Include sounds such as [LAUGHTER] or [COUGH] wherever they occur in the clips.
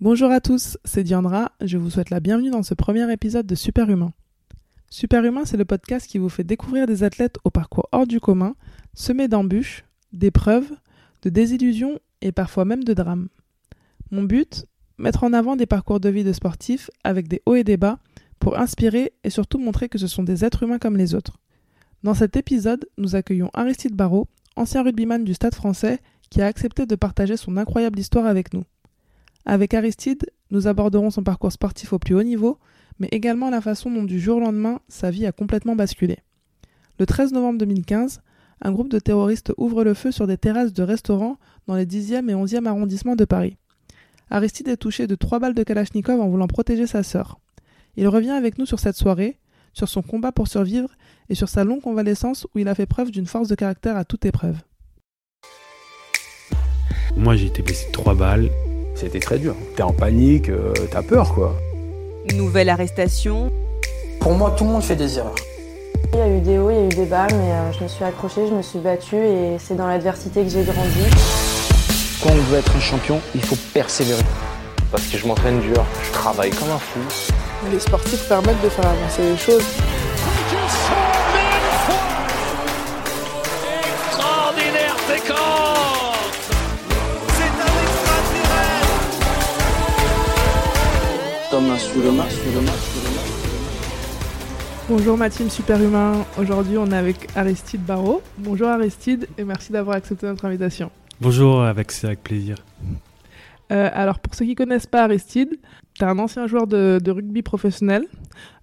Bonjour à tous, c'est Diandra, je vous souhaite la bienvenue dans ce premier épisode de Superhumain. Superhumain, c'est le podcast qui vous fait découvrir des athlètes au parcours hors du commun, semés d'embûches, d'épreuves, de désillusions et parfois même de drames. Mon but Mettre en avant des parcours de vie de sportifs avec des hauts et des bas pour inspirer et surtout montrer que ce sont des êtres humains comme les autres. Dans cet épisode, nous accueillons Aristide Barrault, ancien rugbyman du Stade français, qui a accepté de partager son incroyable histoire avec nous. Avec Aristide, nous aborderons son parcours sportif au plus haut niveau, mais également la façon dont du jour au lendemain, sa vie a complètement basculé. Le 13 novembre 2015, un groupe de terroristes ouvre le feu sur des terrasses de restaurants dans les 10e et 11e arrondissements de Paris. Aristide est touché de trois balles de Kalachnikov en voulant protéger sa sœur. Il revient avec nous sur cette soirée, sur son combat pour survivre et sur sa longue convalescence où il a fait preuve d'une force de caractère à toute épreuve. Moi j'ai été blessé trois balles, c'était très dur. T'es en panique, euh, t'as peur quoi. Nouvelle arrestation. Pour moi, tout le monde fait des erreurs. Il y a eu des hauts, il y a eu des bas, mais euh, je me suis accrochée, je me suis battue et c'est dans l'adversité que j'ai grandi. Quand on veut être un champion, il faut persévérer. Parce que je m'entraîne dur, je travaille comme un fou. Les sportifs permettent de faire avancer les choses. Bonjour ma team superhumain, aujourd'hui on est avec Aristide Barrault. Bonjour Aristide et merci d'avoir accepté notre invitation. Bonjour, avec, avec plaisir. Euh, alors, pour ceux qui connaissent pas Aristide, tu es un ancien joueur de, de rugby professionnel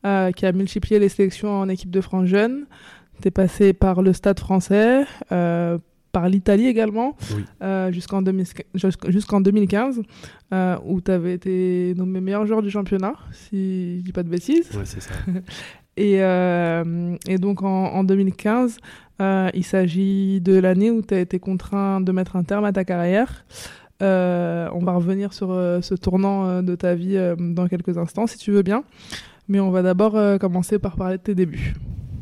euh, qui a multiplié les sélections en équipe de France jeune. Tu es passé par le Stade français, euh, par l'Italie également, Oui. euh, jusqu'en 2000 jusqu'en 2015, euh, où tu avais été nommé meilleur joueur du championnat, si je dis pas de bêtises. Ouais, c'est ça. [LAUGHS] Et, euh, et donc en, en 2015, euh, il s'agit de l'année où tu as été contraint de mettre un terme à ta carrière. On va revenir sur ce tournant de ta vie dans quelques instants, si tu veux bien. Mais on va d'abord commencer par parler de tes débuts.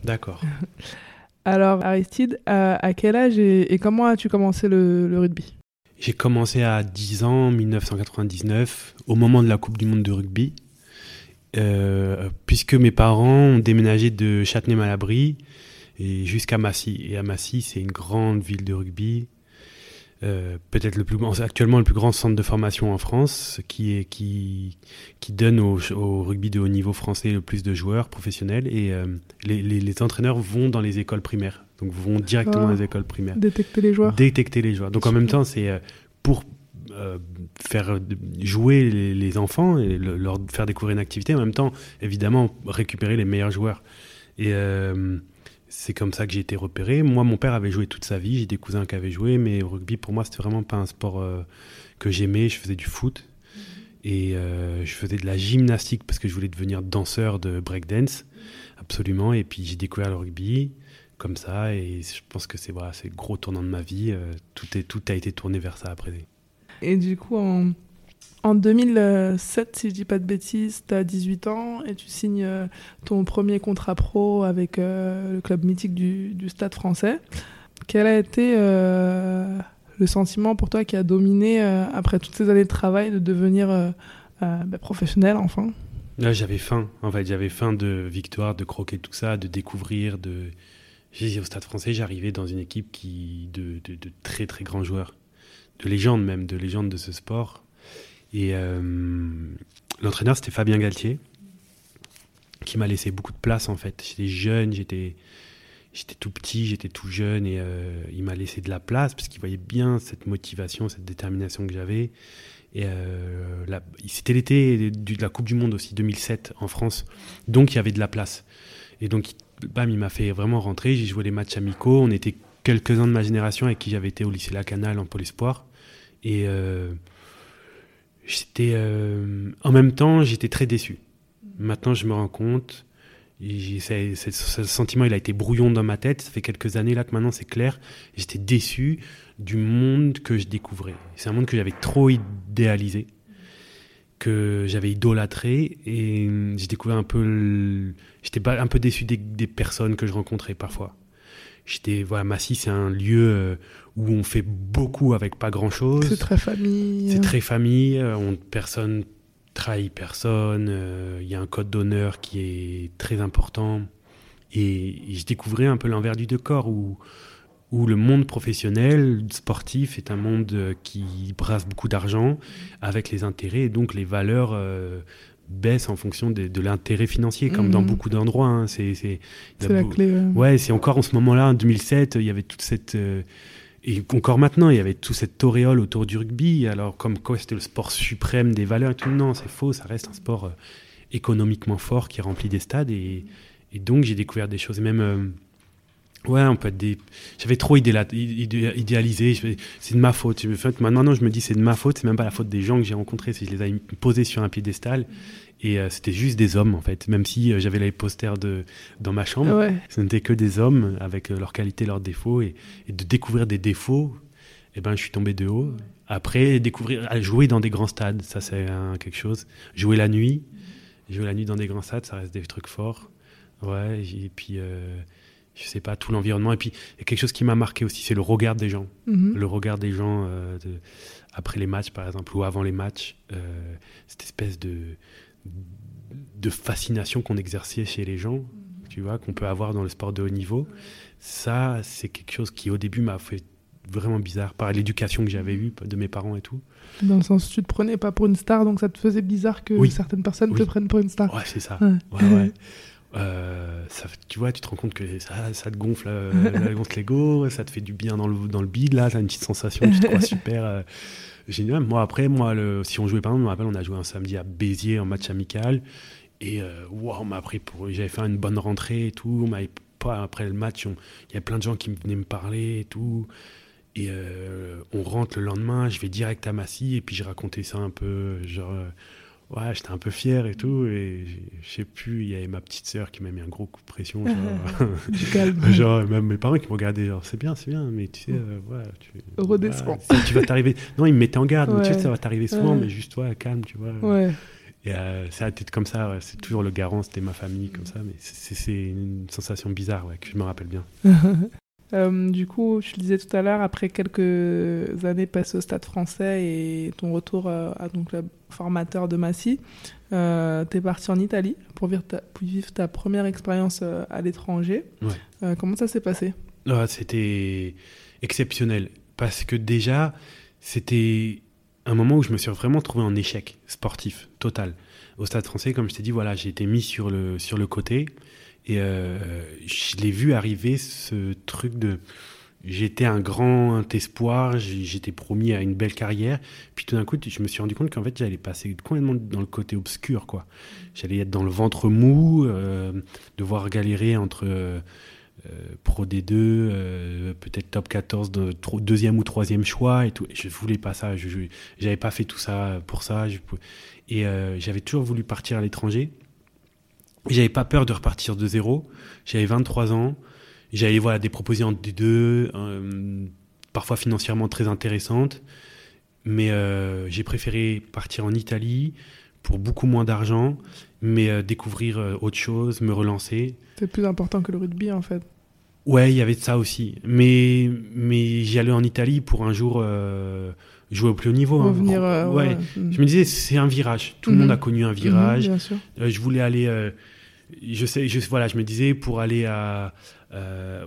D'accord. [LAUGHS] Alors Aristide, à, quel âge et, comment as-tu commencé le, rugby? J'ai commencé à 10 ans, en 1999, au moment de la Coupe du Monde de rugby, euh, puisque mes parents ont déménagé de Châtenay-Malabry jusqu'à Massy. Et à Massy, c'est une grande ville de rugby, euh, peut-être le plus actuellement le plus grand centre de formation en France, qui est qui qui donne au, au rugby de haut niveau français le plus de joueurs professionnels. Et euh, les, les, les entraîneurs vont dans les écoles primaires, donc vont directement dans les écoles primaires Détecter les joueurs détecter les joueurs. Donc en même temps, c'est euh, pour euh, faire jouer les, les enfants et le- leur faire découvrir une activité, en même temps, évidemment, récupérer les meilleurs joueurs. Et c'est comme ça que j'ai été repéré. Moi, mon père avait joué toute sa vie, j'ai des cousins qui avaient joué, mais au rugby, pour moi, c'était vraiment pas un sport euh, que j'aimais. Je faisais du foot et euh, je faisais de la gymnastique parce que je voulais devenir danseur de breakdance, absolument. Et puis j'ai découvert le rugby comme ça et je pense que c'est voilà, le gros tournant de ma vie. euh, tout, est, tout a été tourné vers ça après. Et du coup, en, en 2007, si je dis pas de bêtises, tu as 18 ans et tu signes euh, ton premier contrat pro avec euh, le club mythique du, Stade français. Quel a été euh, le sentiment pour toi qui a dominé, après toutes ces années de travail, de devenir bah, professionnel enfin? J'avais faim. En fait, j'avais faim de victoire, de croquer tout ça, de découvrir. De... Au Stade français, j'arrivais dans une équipe qui de, de très très grands joueurs, de légendes même, de légendes de ce sport. Et euh, l'entraîneur, c'était Fabien Galtier, qui m'a laissé beaucoup de place en fait. J'étais jeune, j'étais j'étais tout petit, j'étais tout jeune et euh, il m'a laissé de la place parce qu'il voyait bien cette motivation, cette détermination que j'avais. Et euh, c'était l'été de la Coupe du Monde aussi, 2007 en France. Donc il y avait de la place. Et donc, bam, il m'a fait vraiment rentrer. J'ai joué les matchs amicaux. On était quelques-uns de ma génération avec qui j'avais été au lycée Lacanal en Pôle Espoir. Et euh, j'étais. euh, en même temps, j'étais très déçu. Maintenant, je me rends compte. ce sentiment, il a été brouillon dans ma tête. Ça fait quelques années là que maintenant c'est clair. J'étais déçu du monde que je découvrais. C'est un monde que j'avais trop idéalisé, que j'avais idolâtré, et hum, j'ai découvert un peu. J'étais un peu déçu des, des personnes que je rencontrais parfois. j'étais voilà, Massy, c'est un lieu euh, où on fait beaucoup avec pas grand chose. C'est très famille. C'est très famille. euh, On, personne trahit personne. euh, Il y a un code d'honneur qui est très important. Et, et je découvrais un peu l'envers du décor où, où le monde professionnel, sportif, est un monde euh, qui brasse beaucoup d'argent avec les intérêts et donc les valeurs euh, baissent en fonction de, de l'intérêt financier, comme dans Mhm. beaucoup d'endroits. hein. C'est, la beau- clé. ouais. Ouais, c'est encore en ce moment-là, en 2007, il y avait toute cette. euh, et encore maintenant, il y avait toute cette auréole autour du rugby. Alors, comme quoi c'était le sport suprême des valeurs et tout. Non, c'est faux, ça reste un sport euh, économiquement fort qui remplit des stades. Et, et donc, j'ai découvert des choses. Même. Ouais, on peut être des. J'avais trop idéla- idé- idéalisé. C'est de ma faute. Maintenant, non, je me dis, c'est de ma faute. C'est même pas la faute des gens que j'ai rencontrés. Que je les ai posés sur un piédestal. Et euh, c'était juste des hommes, en fait. Même si euh, j'avais les posters de, dans ma chambre. Ouais. Ce n'étaient que des hommes avec euh, leurs qualités, leurs défauts. Et, et de découvrir des défauts, eh ben, je suis tombé de haut. Après, découvrir, jouer dans des grands stades, ça c'est quelque chose. Jouer la nuit, jouer la nuit dans des grands stades, ça reste des trucs forts. Ouais, et puis, je sais pas, tout l'environnement. Et puis, il y a quelque chose qui m'a marqué aussi, c'est le regard des gens. Mhm. Le regard des gens euh, de- après les matchs, par exemple, ou avant les matchs. euh, cette espèce de, de fascination qu'on exerçait chez les gens, tu vois, qu'on peut avoir dans le sport de haut niveau. Ça, c'est quelque chose qui, au début, m'a fait vraiment bizarre par l'éducation que j'avais eue de mes parents et tout. Dans le sens, tu te prenais pas pour une star, donc ça te faisait bizarre que Oui. certaines personnes te prennent pour une star. Ouais, c'est ça. Ouais. Ouais, ouais. [LAUGHS] Euh, ça, tu vois, tu te rends compte que ça, ça te gonfle, euh, [LAUGHS] ça gonfle l'ego, ça te fait du bien dans le, dans le bide, là, t'as une petite sensation, tu te crois [LAUGHS] super euh, génial. Moi, après, moi, le, si on jouait, par exemple, je me rappelle, on a joué un samedi à Béziers en match amical, et euh, wow, on m'a appris pour. J'avais fait une bonne rentrée et tout, on m'avait pas, après le match, il y a plein de gens qui venaient me parler et tout. Et euh, on rentre le lendemain, je vais direct à Massy, et puis je racontais ça un peu, genre. Ouais, j'étais un peu fier et tout, et je sais plus, il y avait ma petite sœur qui m'a mis un gros coup de pression, genre, [LAUGHS] [LAUGHS] genre même mes parents qui me regardaient, genre, c'est bien, c'est bien, mais tu sais, euh, ouais, tu, [LAUGHS] Redescends. ouais, tu vas t'arriver, non, ils me mettaient en garde, mais tu sais, Ouais. ça va t'arriver souvent, Ouais. mais juste toi, calme, tu vois. Ouais. Et euh, ça a été comme ça, ouais, c'est toujours le garant, c'était ma famille, comme ça, mais c'est- une sensation bizarre, ouais, que je me rappelle bien. Euh, du coup, tu le disais tout à l'heure, après quelques années passées au Stade français et ton retour euh, à ton club formateur de Massy, euh, tu es parti en Italie pour vivre ta, pour vivre ta première expérience euh, à l'étranger. Ouais. Euh, comment ça s'est passé? Ah, c'était exceptionnel parce que déjà, c'était un moment où je me suis vraiment trouvé en échec sportif total. Au Stade français, comme je t'ai dit, voilà, j'ai été mis sur le, sur le côté et euh, je l'ai vu arriver ce truc de. J'étais un grand espoir, j'étais promis à une belle carrière. Puis tout d'un coup, je me suis rendu compte qu'en fait, j'allais passer complètement dans le côté obscur, quoi. J'allais être dans le ventre mou, euh, devoir galérer entre euh, euh, Pro D2, euh, peut-être top 14, de, tro- deuxième ou troisième choix et tout. Je voulais pas ça. Je j'avais pas fait tout ça pour ça. Et j'avais toujours voulu partir à l'étranger. J'avais pas peur de repartir de zéro. J'avais 23 ans. J'avais voilà, des propositions en D2, euh, parfois financièrement très intéressantes. Mais euh, j'ai préféré partir en Italie pour beaucoup moins d'argent, mais euh, découvrir autre chose, me relancer. C'est plus important que le rugby en fait. Ouais, il y avait de ça aussi. Mais, mais j'y allais en Italie pour un jour jouer au plus haut niveau. hein. Euh, ouais. Je me disais, c'est un virage. Tout le monde Mhm. a connu un Mhm, virage. Euh, je voulais aller. euh, je sais, je, voilà, je me disais pour aller à,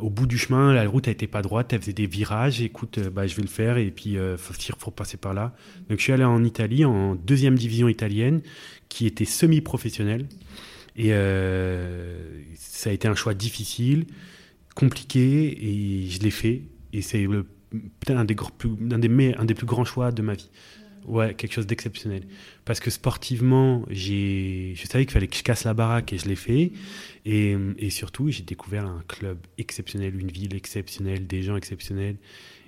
au bout du chemin, la route n'était pas droite, elle faisait des virages. Écoute, bah, je vais le faire et puis il faut, faut passer par là. Donc je suis allé en Italie, en deuxième division italienne, qui était semi-professionnelle. Et ça a été un choix difficile, compliqué, et je l'ai fait. Et c'est le- peut-être un des, plus- un, des me- un des plus grands choix de ma vie. Ouais, quelque chose d'exceptionnel. Parce que sportivement, j'ai, je savais qu'il fallait que je casse la baraque et je l'ai fait. Et, et surtout, j'ai découvert un club exceptionnel, une ville exceptionnelle, des gens exceptionnels.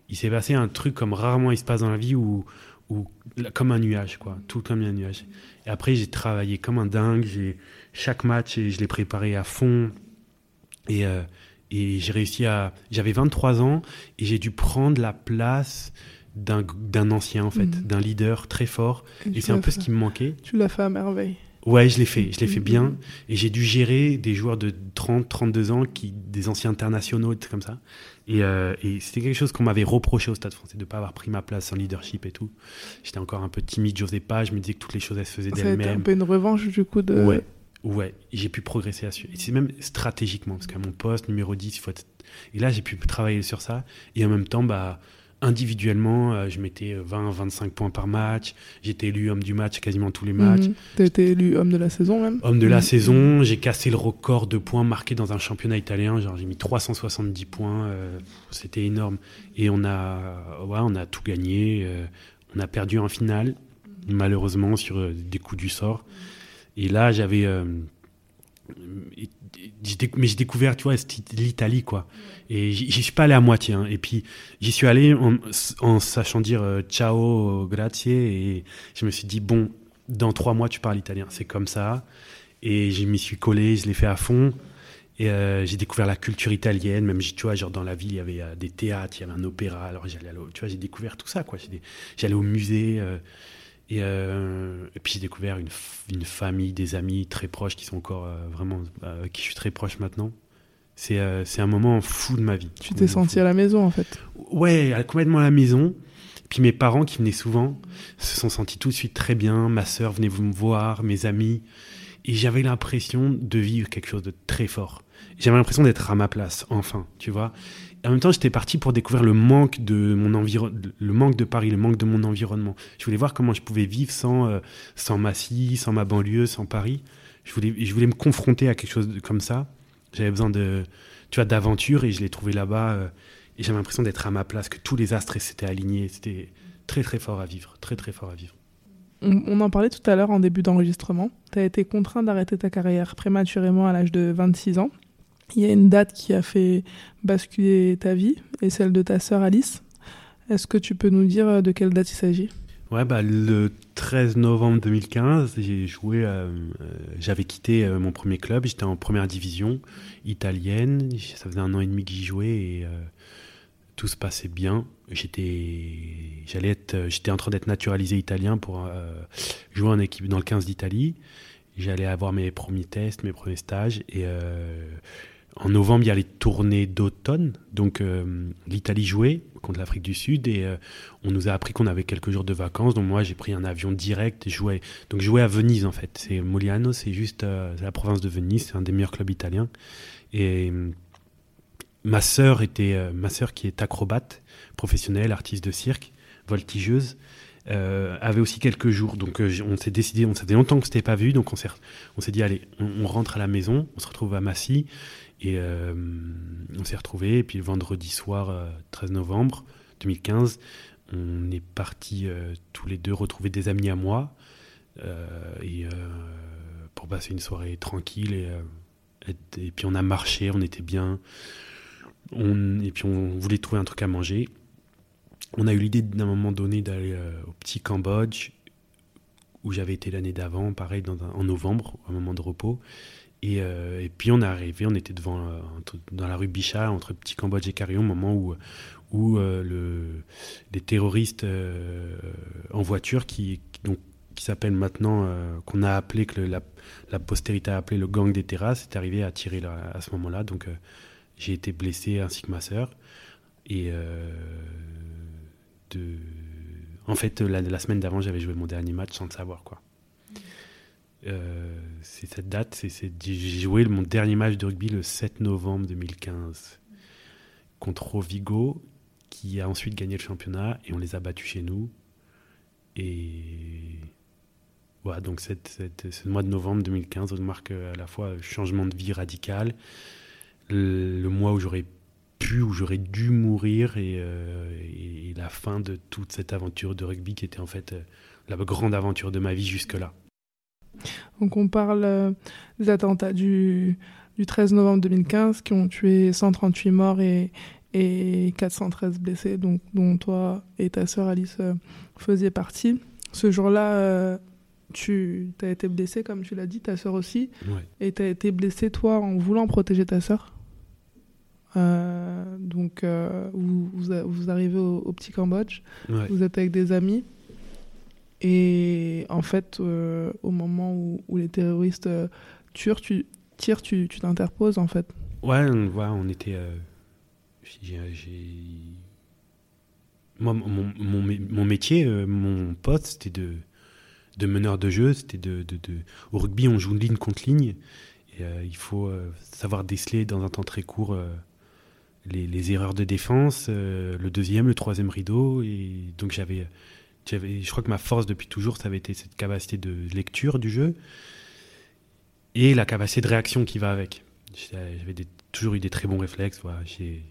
Il s'est passé un truc comme rarement il se passe dans la vie où, où comme un nuage, quoi. Tout comme un nuage. Et après, j'ai travaillé comme un dingue. J'ai, chaque match, je l'ai préparé à fond. Et, euh, et j'ai réussi à. J'avais 23 ans et j'ai dû prendre la place d'un, ancien, en fait, Mhm. d'un leader très fort. Et c'est un peu ce qui me manquait. Tu l'as fait à merveille. Ouais, je l'ai fait, je l'ai fait bien. Et j'ai dû gérer des joueurs de 30, 32 ans, qui, des anciens internationaux, comme ça. Et, euh, et c'était quelque chose qu'on m'avait reproché au Stade français, de ne pas avoir pris ma place en leadership et tout. J'étais encore un peu timide, j'osais pas, je me disais que toutes les choses, elles se faisaient a été un d'elles-mêmes. peu une revanche du coup de. Ouais, ouais. J'ai pu progresser là-dessus. Et c'est même stratégiquement, parce qu'à mon poste, numéro 10, il faut être... Et là, j'ai pu travailler sur ça. Et en même temps, bah, individuellement, euh, je mettais 20, 25 points par match. J'étais élu homme du match quasiment tous les matchs. Mhm. T'as été élu homme de la saison même? Homme de la Mhm. saison, j'ai cassé le record de points marqués dans un championnat italien. Genre, j'ai mis 370 points. euh, C'était énorme. Et on a, ouais, on a tout gagné. euh, on a perdu en finale, malheureusement, sur euh, des coups du sort. Et là, j'avais. euh, mais j'ai découvert, tu vois, l'Italie, quoi. Et j'y suis pas allé à moitié. hein. Et puis, j'y suis allé en, sachant dire euh, ciao, grazie. Et je me suis dit, bon, dans trois mois, tu parles italien. C'est comme ça. Et je m'y suis collé, je l'ai fait à fond. Et euh, j'ai découvert la culture italienne, même, tu vois, genre dans la ville, il y avait des théâtres, il y avait un opéra. Alors, j'allais, tu vois, j'ai découvert tout ça, quoi. J'allais au musée. Et, euh, et puis, j'ai découvert une, une famille, des amis très proches qui sont encore euh, vraiment, euh, qui je suis très proche maintenant. C'est un moment fou de ma vie. Tu t'es senti à la maison en fait. Ouais, complètement à la maison. Puis mes parents qui venaient souvent se sont sentis tout de suite très bien. Ma sœur venait me voir, mes amis. Et j'avais l'impression de vivre quelque chose de très fort. J'avais l'impression d'être à ma place, enfin, tu vois. En même temps, j'étais parti pour découvrir le manque de mon le manque de Paris, le manque de mon environnement. Je voulais voir comment je pouvais vivre sans, euh, sans Massy, sans ma banlieue, sans Paris. Je voulais, je voulais me confronter à quelque chose comme ça. J'avais besoin de, tu vois, d'aventure et je l'ai trouvé là-bas. euh, et j'avais l'impression d'être à ma place, que tous les astres s'étaient alignés. C'était très très fort à vivre, très très fort à vivre. On, on en parlait tout à l'heure en début d'enregistrement. Tu as été contraint d'arrêter ta carrière prématurément à l'âge de 26 ans. Il y a une date qui a fait basculer ta vie et celle de ta sœur Alice. Est-ce que tu peux nous dire euh, de quelle date il s'agit? Ouais, bah, le 13 novembre 2015, j'ai joué. euh, euh, J'avais quitté mon premier club. J'étais en première division italienne. Ça faisait un an et demi que j'y jouais et tout se passait bien. J'étais, j'allais être, j'étais en train d'être naturalisé italien pour jouer en équipe dans le 15 d'Italie. J'allais avoir mes premiers tests, mes premiers stages et en novembre il y a les tournées d'automne. Donc euh, l'Italie jouait contre l'Afrique du Sud et euh, on nous a appris qu'on avait quelques jours de vacances. Donc moi j'ai pris un avion direct et jouais. Donc jouais à Venise en fait. C'est Moliano, c'est juste euh, la province de Venise, c'est un des meilleurs clubs italiens. Et ma sœur était ma sœur qui est acrobate professionnelle, artiste de cirque, voltigeuse. Euh, avait aussi quelques jours, donc euh, on s'est décidé, on s'était longtemps qu'on s'était pas vu, donc on s'est, dit allez, on, rentre à la maison, on se retrouve à Massy, et euh, on s'est retrouvés, et puis le vendredi soir, euh, 13 novembre 2015, on est partis euh, tous les deux retrouver des amis à moi, et pour passer une soirée tranquille, et, puis on a marché, on était bien, et puis on voulait trouver un truc à manger. On a eu l'idée d'un moment donné d'aller euh, au petit Cambodge, où j'avais été l'année d'avant, pareil, en novembre, un moment de repos. Et, euh, et puis on est arrivé, on était devant, euh, dans la rue Bichat, entre Petit Cambodge et Carillon, moment où, où le, les terroristes en voiture, qui, qui- s'appellent maintenant, qu'on a appelé, que la, postérité a appelé le gang des terrasses, est arrivé à tirer à ce moment-là. Donc j'ai été blessé ainsi que ma sœur. Et de... en fait, la, la semaine d'avant, j'avais joué mon dernier match sans le savoir. quoi. Euh, c'est cette date, c'est, j'ai joué mon dernier match de rugby le 7 novembre 2015 contre Vigo, qui a ensuite gagné le championnat et on les a battus chez nous. Et voilà, donc cette, cette- ce mois de novembre 2015 marque à la fois un changement de vie radical, le, le mois où j'aurais pu, où j'aurais dû mourir et, euh, et- et la fin de toute cette aventure de rugby qui était en fait euh, la grande aventure de ma vie jusque-là. Donc on parle euh, des attentats du, du 13 novembre 2015 qui ont tué 138 morts et, et 413 blessés, donc, dont toi et ta sœur Alice faisaient partie. Ce jour-là, tu as été blessé, comme tu l'as dit, ta sœur aussi, Ouais. et tu as été blessé, toi, en voulant protéger ta sœur. Euh, donc euh, vous, vous, arrivez au, au petit Cambodge, Ouais. vous êtes avec des amis. Et en fait, euh, au moment où, où les terroristes euh, tirent, tu tirent, tu tu t'interposes en fait. Ouais, on, ouais, on était. euh, Moi, mon, mon, mé- mon métier, mon poste, c'était de, de meneur de jeu. C'était de, de, de- Au rugby, on joue ligne contre ligne. Et il faut savoir déceler dans un temps très court les, erreurs de défense, euh, le deuxième, le troisième rideau. Et donc, j'avais. Je crois que ma force depuis toujours, ça avait été cette capacité de lecture du jeu et la capacité de réaction qui va avec. J'avais toujours eu des très bons réflexes. J'ai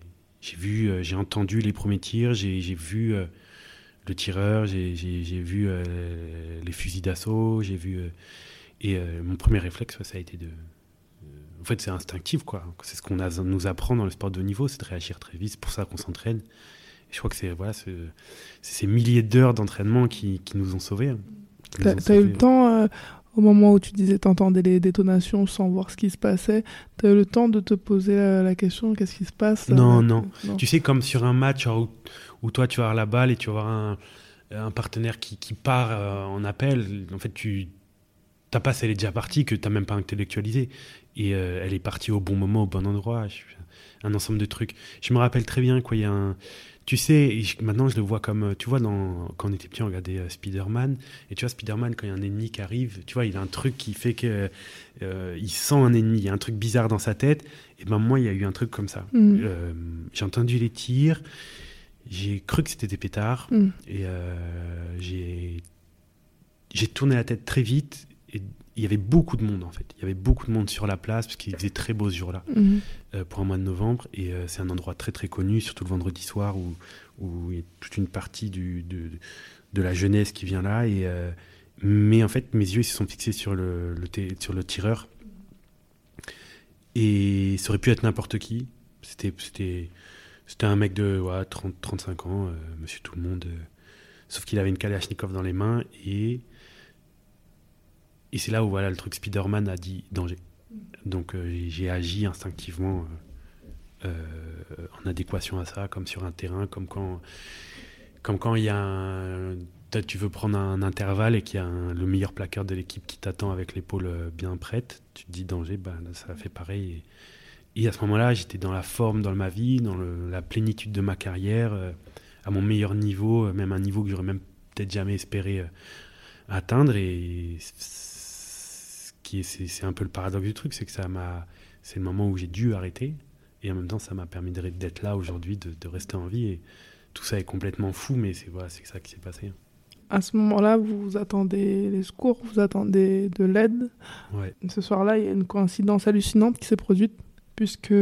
vu, euh, j'ai entendu les premiers tirs, j'ai vu euh, le tireur, j'ai vu les fusils d'assaut, j'ai vu. et mon premier réflexe, ça a été de. En fait, c'est instinctif, quoi. C'est ce qu'on nous apprend dans le sport de haut niveau, c'est de réagir très vite. C'est pour ça qu'on s'entraîne. Je crois que c'est voilà, ces milliers d'heures d'entraînement qui, qui nous ont sauvés. hein. Ont t'as eu le temps, euh, au moment où tu disais t'entendais les détonations sans voir ce qui se passait, t'as eu le temps de te poser euh, la question qu'est-ce qui se passe euh, Non, non. Tu sais, comme sur un match où, où toi tu vas avoir la balle et tu vas avoir un, un partenaire qui, qui part euh, en appel, en fait, tu, ta passe elle est déjà partie, que tu n'as même pas intellectualisé. Et euh, elle est partie au bon moment, au bon endroit. Un ensemble de trucs. Je me rappelle très bien, quoi. Il y a un. Tu sais, je- maintenant je le vois comme. euh, Tu vois, dans, quand on était petit, on regardait euh, Spider-Man. Et tu vois, Spider-Man, quand il y a un ennemi qui arrive, tu vois, il a un truc qui fait que. euh, il sent un ennemi. Il y a un truc bizarre dans sa tête. Et ben moi, il y a eu un truc comme ça. Mm. J'ai entendu les tirs. J'ai cru que c'était des pétards. Mm. Et j'ai j'ai tourné la tête très vite. Et il y avait beaucoup de monde en fait. Il y avait beaucoup de monde sur la place parce qu'il faisait très beau ce jour-là Mhm. euh, pour un mois de novembre. Et euh, c'est un endroit très très connu, surtout le vendredi soir où, où il y a toute une partie du, de, de la jeunesse qui vient là. Et, euh, mais en fait, mes yeux ils se sont fixés sur le, sur le tireur. Et ça aurait pu être n'importe qui. C'était, c'était, c'était un mec de ouais, 30, 35 ans, monsieur tout le monde. sauf qu'il avait une Kalachnikov dans les mains. Et, et c'est là où voilà, le truc Spider-Man a dit danger. Donc euh, j'ai- agi instinctivement euh, euh, en adéquation à ça, comme sur un terrain, comme quand, comme quand il y a un, tu veux prendre un intervalle et qu'il y a le meilleur plaqueur de l'équipe qui t'attend avec l'épaule bien prête, tu te dis danger, bah, là, ça fait pareil. Et, à ce moment-là, j'étais dans la forme dans ma vie, dans la plénitude de ma carrière, à mon meilleur niveau, même un niveau que j'aurais même peut-être jamais espéré atteindre. Qui c'est un peu le paradoxe du truc, c'est que ça m'a, c'est le moment où j'ai dû arrêter, et en même temps, ça m'a permis d'être là aujourd'hui, de, de rester en vie. Et tout ça est complètement fou, mais c'est voilà, c'est ça qui s'est passé. À ce moment-là, vous attendez les secours, vous attendez de l'aide. Ouais. Ce soir-là, il y a une coïncidence hallucinante qui s'est produite, puisque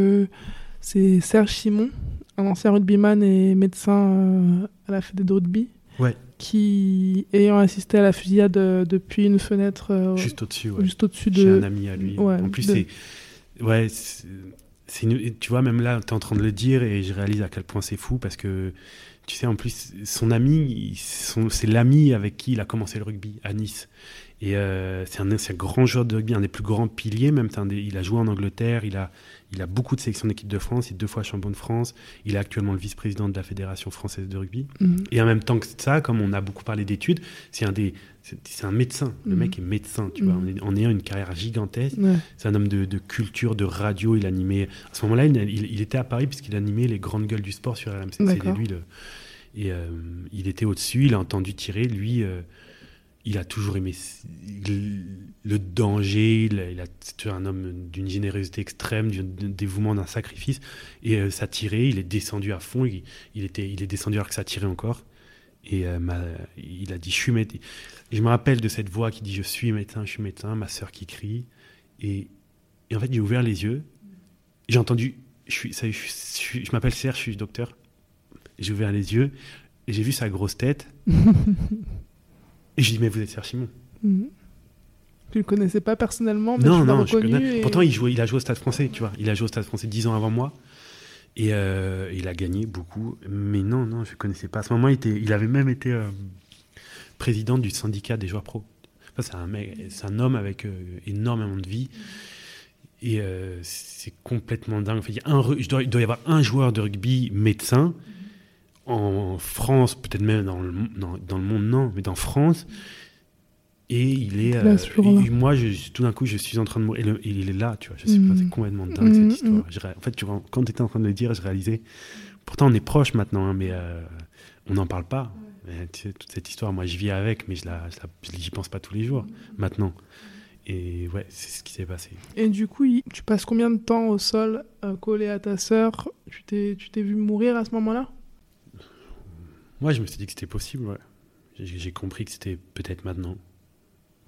c'est Serge Simon, un ancien rugbyman et médecin euh, à la Fédé de rugby, Ouais. qui, ayant assisté à la fusillade euh, depuis une fenêtre euh, Juste au-dessus, ouais. juste au-dessus J'ai de... un ami à lui. Ouais, en plus, de- c'est. Ouais, c'est- une- tu vois, même là, tu es en train de le dire et je réalise à quel point c'est fou parce que, tu sais, en plus, son ami, son- c'est l'ami avec qui il a commencé le rugby à Nice. Et euh, c'est un, un grand joueur de rugby, un des plus grands piliers, même. des- il a joué en Angleterre, il a, il a beaucoup de sélections d'équipe de France, il est deux fois champion de France, il est actuellement le vice-président de la Fédération française de rugby. Mhm. Et en même temps que ça, comme on a beaucoup parlé d'études, c'est un des, c'est c'est un médecin. Le Mhm. mec est médecin, tu vois, Mhm. en, en ayant une carrière gigantesque. Ouais. C'est un homme de, de culture, de radio. Il animait. À ce moment-là, il, il- il était à Paris puisqu'il animait les grandes gueules du sport sur RMC. C'était lui le- Et euh, il était au-dessus. Il a entendu tirer. Lui, euh, il a toujours aimé le, danger. Il c'est un homme d'une générosité extrême, d'un dévouement, d'un sacrifice. Et euh, ça tirait. Il est descendu à fond. Il, était, il est descendu alors que ça tirait encore. Et euh, il a dit, je suis médecin. Je me rappelle de cette voix qui dit, je suis médecin, je suis médecin. Ma sœur qui crie. Et, en fait, j'ai ouvert les yeux. J'ai entendu, je, je m'appelle Serge, je suis docteur. J'ai ouvert les yeux et j'ai vu sa grosse tête. [LAUGHS] et je dis, mais vous êtes Serge Simon. Mhm. Tu le connaissais pas personnellement, mais non, tu non, je connais. et- Pourtant, il, jouait, il a joué au Stade français, tu vois. Il a joué au Stade français dix ans avant moi. Et euh, il a gagné beaucoup. Mais non, non, je ne connaissais pas. À ce moment, il, était, il avait même été euh, président du syndicat des joueurs pros. Enfin, c'est un, mec- c'est un homme avec euh, énormément de vie. Et c'est complètement dingue. En fait, il, y a un, je dois- il doit y avoir un joueur de rugby médecin en France, peut-être même dans le, dans, dans le monde, non, mais dans France. Et il est. Là, euh, ce jour-là. et moi, je, tout d'un coup, je suis en train de mourir. Et, il est là, tu vois. Je sais pas, Mhm. c'est complètement dingue Mhm, cette histoire. Je ré- en fait, tu, vois, quand tu étais en train de le dire, je réalisais. Pourtant, on est proches maintenant, hein, mais euh, on n'en parle pas. Mais, tu sais, toute cette histoire, moi, je vis avec, mais je la, je la- j'y pense pas tous les jours maintenant. Et ouais, c'est ce qui s'est passé. Et du coup, tu passes combien de temps au sol euh, collé à ta sœur? Tu t'es, tu t'es vu mourir à ce moment-là? Moi, je me suis dit que c'était possible, ouais. J'ai compris que c'était peut-être maintenant.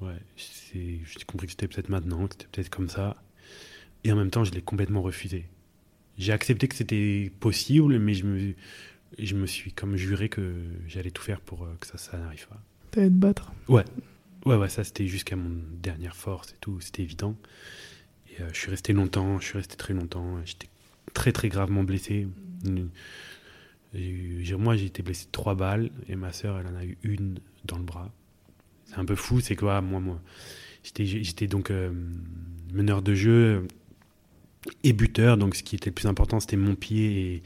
Ouais, j'ai compris que c'était peut-être maintenant, que c'était peut-être comme ça. Et en même temps, je l'ai complètement refusé. J'ai accepté que c'était possible, mais je me, je me suis comme juré que j'allais tout faire pour euh, que ça, ça n'arrive pas. T'allais te battre. Ouais, ouais, ça c'était jusqu'à mon dernière force et tout, c'était évident. Et euh, je suis resté longtemps, je suis resté très longtemps. J'étais très très gravement blessé. Eu- moi j'ai été blessé de trois balles et ma sœur elle en a eu une dans le bras. C'est un peu fou, c'est quoi moi moi j'étais j'étais donc euh, meneur de jeu et buteur, donc ce qui était le plus important c'était mon pied et,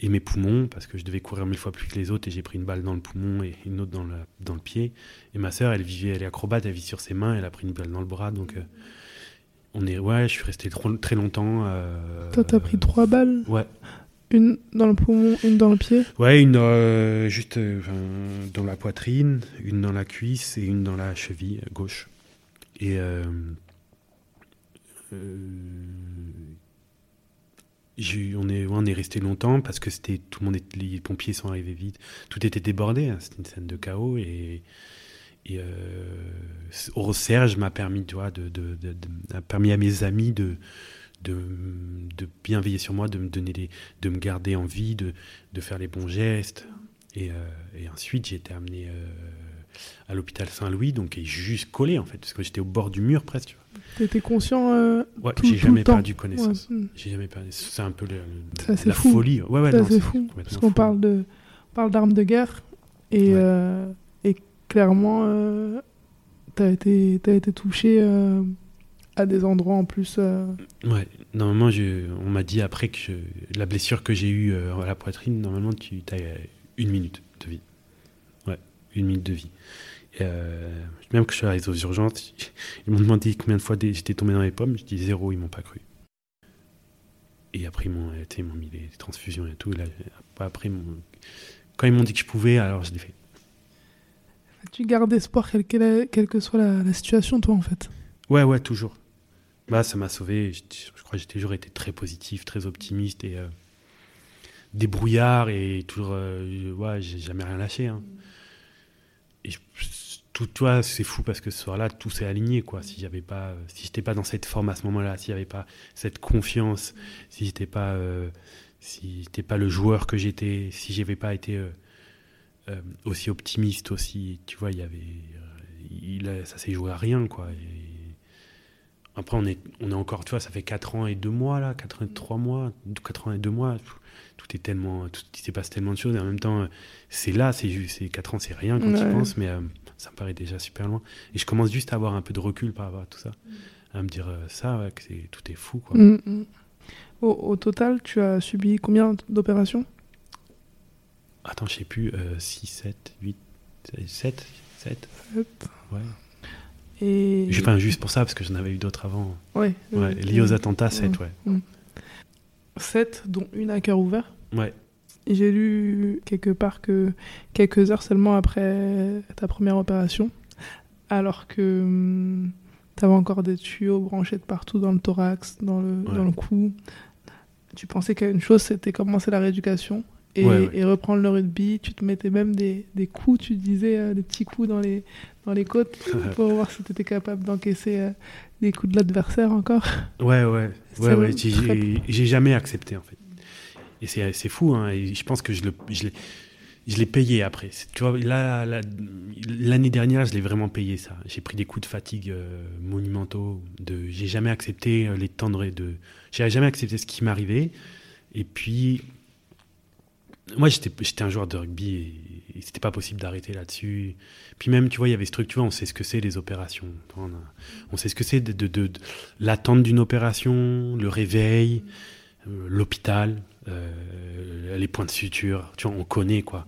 et mes poumons parce que je devais courir mille fois plus que les autres et j'ai pris une balle dans le poumon et une autre dans le, dans le pied. Et ma sœur, elle vivait, elle est acrobate, elle vit sur ses mains, elle a pris une balle dans le bras, donc euh, on est, ouais, je suis resté trop- très longtemps. euh, Toi, t'as pris trois balles? Ouais, Une dans le poumon, une dans le pied? Ouais, une euh, juste euh, dans la poitrine, une dans la cuisse et une dans la cheville gauche. Et euh, on est, resté longtemps parce que c'était tout le monde, les pompiers sont arrivés vite, tout était débordé, hein, c'était une scène de chaos et et Serge m'a permis, permis à mes amis de, de, de bien veiller sur moi, de me donner des, de me garder en vie, de, de faire les bons gestes. Et, euh, et ensuite, j'ai été amené euh, à l'hôpital Saint-Louis, donc et juste collé en fait, parce que j'étais au bord du mur presque. tu T'étais conscient euh. Ouais, Tout- j'ai jamais le temps. perdu connaissance. ouais, hmm. J'ai jamais perdu. C'est un peu le, le- la fou. folie. Ouais, ouais, c'est fou. Parce qu'on parle de, on parle d'armes de guerre et, Ouais. euh, et clairement, t'as été, t'as été touché à des endroits en plus. euh, Ouais, normalement, je, on m'a dit après que je- la blessure que j'ai eue euh, à la poitrine, normalement, tu as une minute de vie. Ouais, une minute de vie. Et, euh, même que je suis arrivé aux urgences, [LAUGHS] ils m'ont demandé combien de fois j'étais tombé dans les pommes. Je dis zéro, ils m'ont pas cru. Et après, ils m'ont, ils mis des transfusions et tout. et là, après, ils quand ils m'ont dit que je pouvais, alors je l'ai fait. Tu gardes espoir, quelle, quelle- quelle que soit la, la situation, toi, en fait? Ouais, ouais, toujours. Bah, ça m'a sauvé. Je, crois que j'ai toujours été très positif, très optimiste et euh, débrouillard et toujours. euh, ouais, j'ai jamais rien lâché. hein. Et je- tout, toi, c'est fou parce que ce soir-là, tout s'est aligné, quoi. Si j'avais pas, si j'étais pas dans cette forme à ce moment-là, s'il y avait pas cette confiance, si j'étais pas, euh, si j'étais pas le joueur que j'étais, si j'avais pas été euh, aussi optimiste, aussi, tu vois, il y avait, il ça s'est joué à rien, quoi. Après, on est, on est encore, tu vois, ça fait 4 ans et 2 mois, là, 4 ans et 3 mois, 4 ans et 2 mois, tout, est tellement, tout, il s'est passé tellement de choses, et en même temps, euh, c'est là, c'est juste, c'est 4 ans, c'est rien quand tu Ouais. penses, mais euh, ça me paraît déjà super loin. Et je commence juste à avoir un peu de recul par rapport à tout ça, à me dire euh, ça, ouais, que c'est, tout est fou, quoi. Mm, mm. Au, au total, tu as subi combien d'opérations? Attends, je sais plus, 6, 7, 8, 7, 7, Sept. ouais. Et... Je pas juste pour ça, parce que j'en avais eu d'autres avant. Ouais. Ouais, euh, liés aux attentats, 7, ouais. 7, dont une à cœur ouvert. Ouais, J'ai lu quelque part que quelques heures seulement après ta première opération, alors que tu avais encore des tuyaux branchés de partout dans le thorax, dans le, Ouais. dans le cou, tu pensais qu'à une chose, c'était commencer la rééducation et, Ouais, ouais. et reprendre le rugby. Tu te mettais même des, des coups, tu disais euh, des petits coups dans les, dans les côtes [LAUGHS] pour voir si tu étais capable d'encaisser euh, des coups de l'adversaire encore. Ouais, ouais, ouais, ouais. J'ai j'ai jamais accepté en fait. Et c'est c'est fou, hein. Et je pense que je le, je l'ai, je l'ai payé après. C'est- Tu vois, là, là, l'année dernière, je l'ai vraiment payé ça. J'ai pris des coups de fatigue euh, monumentaux. De, j'ai jamais accepté euh, les tendres de, j'ai jamais accepté ce qui m'arrivait. Et puis, moi, j'étais, j'étais un joueur de rugby c'était pas possible d'arrêter là-dessus. Puis même, tu vois, il y avait ce truc, tu vois, on sait ce que c'est les opérations. On, sait ce que c'est de, de- l'attente d'une opération, le réveil, euh, l'hôpital, euh, les points de suture. Tu vois, on connaît quoi.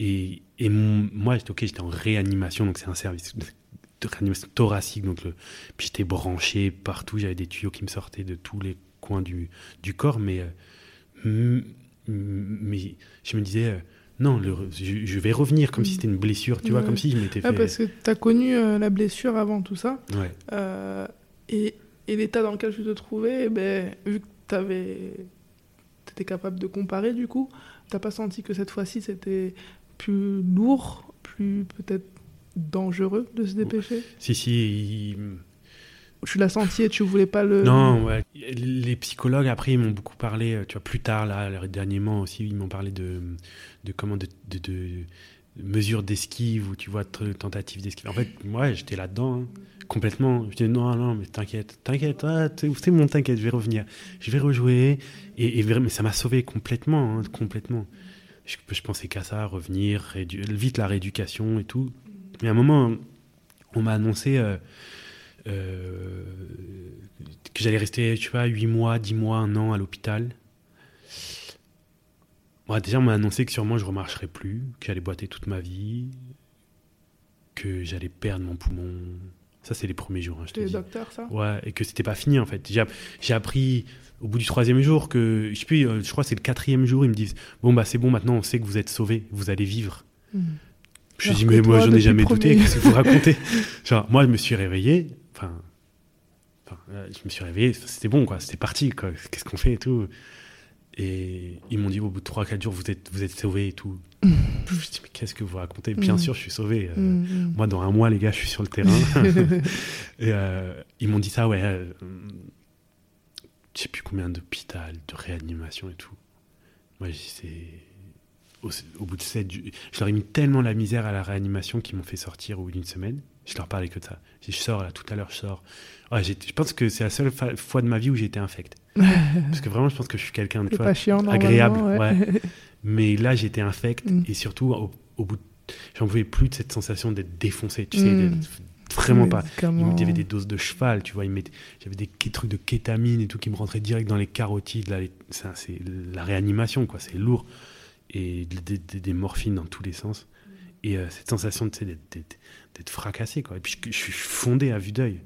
Et, et moi, j'étais ok, j'étais en réanimation, donc c'est un service de réanimation thoracique. Donc puis j'étais branché partout, j'avais des tuyaux qui me sortaient de tous les coins du, du corps, mais, euh, mais je me disais, non, le, je, je, vais revenir comme si c'était une blessure, tu vois, comme si je m'étais Ah, fait. parce que tu as connu euh, la blessure avant tout ça. Ouais. Euh, et et l'état dans lequel tu te trouvais, eh ben, vu que tu étais capable de comparer, du coup, t'as pas senti que cette fois-ci c'était plus lourd, plus peut-être dangereux de se dépêcher? Si, si. il- Tu l'as senti et tu voulais pas le. Non, ouais. les psychologues après ils m'ont beaucoup parlé, euh, tu vois, plus tard là, dernièrement aussi, ils m'ont parlé de, comment de, mesures d'esquive ou tu vois tentatives d'esquive. En fait, moi j'étais là-dedans hein, complètement. Je disais non, non, mais t'inquiète, t'inquiète, ah, c'est bon, t'inquiète, je vais revenir, je vais rejouer. Et, mais ça m'a sauvé complètement, hein, complètement. Je, pensais qu'à ça, revenir, vite la rééducation et tout. Mais à un moment, on m'a annoncé. euh, euh, que j'allais rester, tu vois, 8 mois, 10 mois, un an à l'hôpital. Bon, déjà, on m'a annoncé que sûrement je ne remarcherais plus, que j'allais boiter toute ma vie, que j'allais perdre mon poumon. Ça, c'est les premiers jours, hein, je te dis. docteur, ça? Ouais, et que c'était pas fini en fait. J'ai, appris au bout du troisième jour que, je sais plus, euh, je crois que c'est le quatrième jour, ils me disent Bon, bah c'est bon, maintenant on sait que vous êtes sauvé, vous allez vivre. Mhm. Je me dis, que mais moi j'en ai jamais douté, qu'est-ce que vous [LAUGHS] racontez? Genre, moi je me suis réveillé, enfin, euh, je me suis réveillé, c'était bon quoi, c'était parti quoi, qu'est-ce qu'on fait et tout. Et ils m'ont dit au bout de 3-4 jours, vous êtes, vous êtes sauvé et tout. [LAUGHS] je me dis, mais qu'est-ce que vous racontez? Bien Mhm. sûr, je suis sauvé. euh, Mhm. Moi, dans un mois, les gars, je suis sur le terrain. [LAUGHS] [LAUGHS] Et euh, ils m'ont dit ça, ouais. euh, je sais plus combien d'hôpital, de réanimation et tout. Moi, c'est. Au, au bout de 7 ju- Je leur ai mis tellement la misère à la réanimation qu'ils m'ont fait sortir au bout d'une semaine. Je leur parlais que de ça. Je sors là, tout à l'heure, je sors. Ouais, je pense que c'est la seule fois de ma vie où j'ai été infect. [LAUGHS] Parce que vraiment, je pense que je suis quelqu'un de pas chiant, agréable. ouais. ouais. [LAUGHS] Mais là, j'étais infect Mm. et surtout, au, au bout, de- j'en pouvais plus de cette sensation d'être défoncé. Tu sais, Mm. vraiment pas. Il y avait des doses de cheval, tu vois. J'avais des trucs de kétamine et tout qui me rentraient direct dans les carotides. Là, les- ça, c'est la réanimation, quoi. C'est lourd. Et des, des- des morphines dans tous les sens. Et euh, cette sensation tu d'être- fracassé, quoi. Et puis je, je suis fondé à vue d'œil.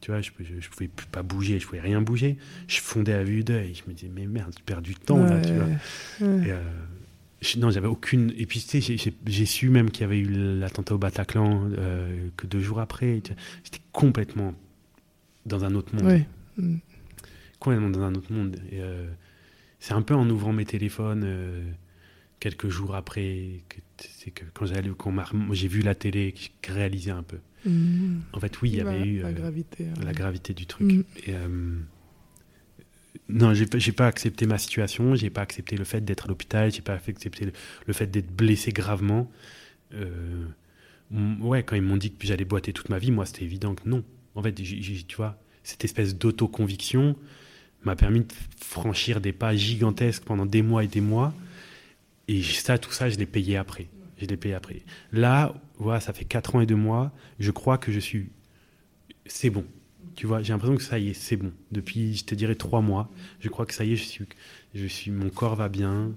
Tu vois, je, je, je pouvais plus pas bouger, je pouvais rien bouger. Je fondais à vue d'œil. Je me disais, mais merde, je perds du temps, là, tu vois. Ouais. Et, euh, je- non, j'avais aucune. Et puis, tu sais, j'ai- su même qu'il y avait eu l'attentat au Bataclan euh, que deux jours après. Tu J'étais complètement dans un autre monde. Ouais. Complètement dans un autre monde. Et c'est un peu en ouvrant mes téléphones euh, quelques jours après que, c'est que quand j'allais, moi, j'ai vu la télé, que réalisé un peu. Mm. En fait, oui, il y avait eu la euh, gravité. hein. la gravité du truc. Mm. Et, euh, non, j'ai pas, accepté ma situation, j'ai pas accepté le fait d'être à l'hôpital, j'ai pas accepté le, le fait d'être blessé gravement. Euh, ouais, quand ils m'ont dit que j'allais boiter toute ma vie, moi c'était évident que non. En fait, tu vois, cette espèce d'autoconviction m'a permis de franchir des pas gigantesques pendant des mois et des mois. Et ça, tout ça, je l'ai payé après. Je l'ai payé après. Là, voilà, ça fait 4 ans et 2 mois. Je crois que je suis. C'est bon. Tu vois, j'ai l'impression que ça y est, c'est bon. Depuis, je te dirais, 3 mois. Je crois que ça y est, je suis, je suis, mon corps va bien,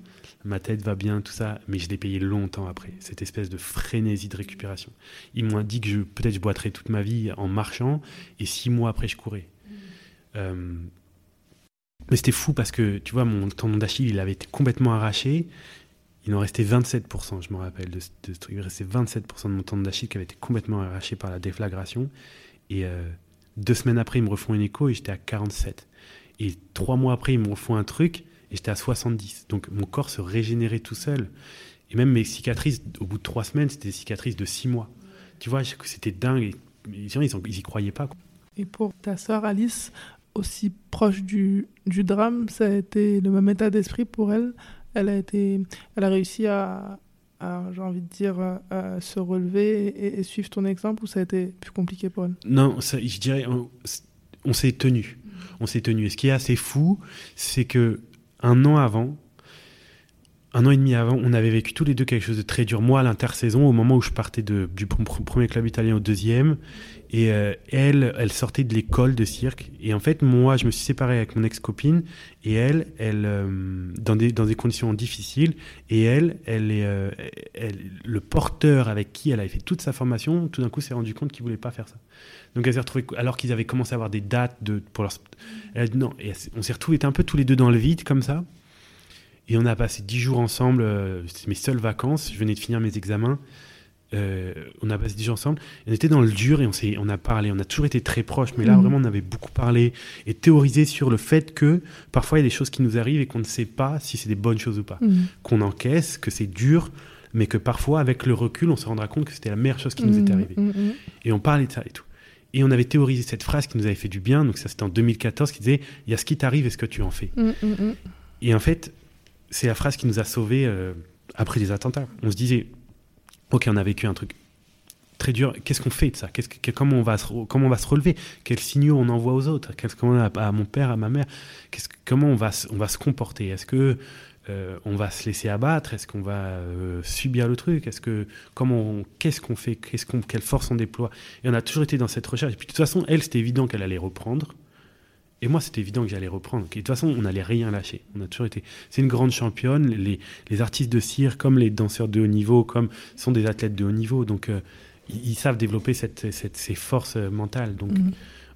ma tête va bien, tout ça. Mais je l'ai payé longtemps après. Cette espèce de frénésie de récupération. Ils m'ont dit que peut-être je boiterais toute ma vie en marchant. Et 6 mois après, je courais. Euh, mais c'était fou parce que, tu vois, mon tendon d'Achille, il avait été complètement arraché. Il en restait 27%, je me rappelle de, de. Il restait 27% de mon tendon d'Achille qui avait été complètement arraché par la déflagration. Et euh, deux semaines après, ils me refont une écho et j'étais à 47. Et trois mois après, ils me refont un truc et j'étais à 70. Donc mon corps se régénérait tout seul. Et même mes cicatrices, au bout de trois semaines, c'était des cicatrices de six mois. Tu vois, c'était dingue. Les gens, ils, ont- ils y croyaient pas. Et pour ta sœur Alice, aussi proche du drame, ça a été le même état d'esprit pour elle? Elle a, été, elle a réussi à, j'ai envie de dire, se relever et, suivre ton exemple ou ça a été plus compliqué pour elle? Non, je dirais, on, s'est tenu. On s'est tenu. Et ce qui est assez fou, c'est que un an avant, un an et demi avant, on avait vécu tous les deux quelque chose de très dur. Moi, à l'intersaison, au moment où je partais du pr- premier club italien au deuxième, et euh, elle, elle sortait de l'école de cirque. Et en fait, moi, je me suis séparé avec mon ex-copine, et elle, elle euh, dans, des, dans des conditions difficiles, et elle, elle est, euh, le porteur avec qui elle avait fait toute sa formation, tout d'un coup, s'est rendu compte qu'il voulait pas faire ça. Donc elle s'est retrouvée, alors qu'ils avaient commencé à avoir des dates de, pour leur... Non, on s'est retrouvés, un peu tous les deux dans le vide, comme ça. Et on a passé dix jours ensemble. C'était mes seules vacances. Je venais de finir mes examens. Euh, on a jours ensemble. On était dans le dur et on, a parlé. On a toujours été très proches. Mais là, Mhm. vraiment, on avait beaucoup parlé et théorisé sur le fait que parfois, il y a des choses qui nous arrivent et qu'on ne sait pas si c'est des bonnes choses ou pas. Mhm. Qu'on encaisse, que c'est dur, mais que parfois, avec le recul, on se rendra compte que c'était la meilleure chose qui nous était Mhm, arrivée. mhm, mhm. Et on parlait de ça et tout. Et on avait théorisé cette phrase qui nous avait fait du bien. Donc, ça, c'était en 2014, qui disait Il y a ce qui t'arrive et ce que tu en fais. Et en fait, c'est la phrase qui nous a sauvés euh, après les attentats. On se disait, ok, on a vécu un truc très dur. Qu'est-ce qu'on fait de ça? Que- comment, on va se, relever? Quels signaux on envoie aux autres? Qu'est-ce qu'on a à, mon père, à ma mère? Comment on va, va se comporter? Est-ce que euh, on va se laisser abattre? Est-ce qu'on va euh, subir le truc? Est-ce que Qu'est-ce qu'on fait? Qu'est-ce Quelle force on déploie? Et on a toujours été dans cette recherche. Et puis de toute façon, elle, c'était évident qu'elle allait reprendre. Et moi, c'était évident que j'allais reprendre. Et de toute façon, on n'allait rien lâcher. On a toujours été. C'est une grande championne. Les, les artistes de cire, comme les danseurs de haut niveau, comme sont des athlètes de haut niveau. Donc, euh, ils, ils savent développer cette, cette- ces forces euh, mentales. Donc, Mhm.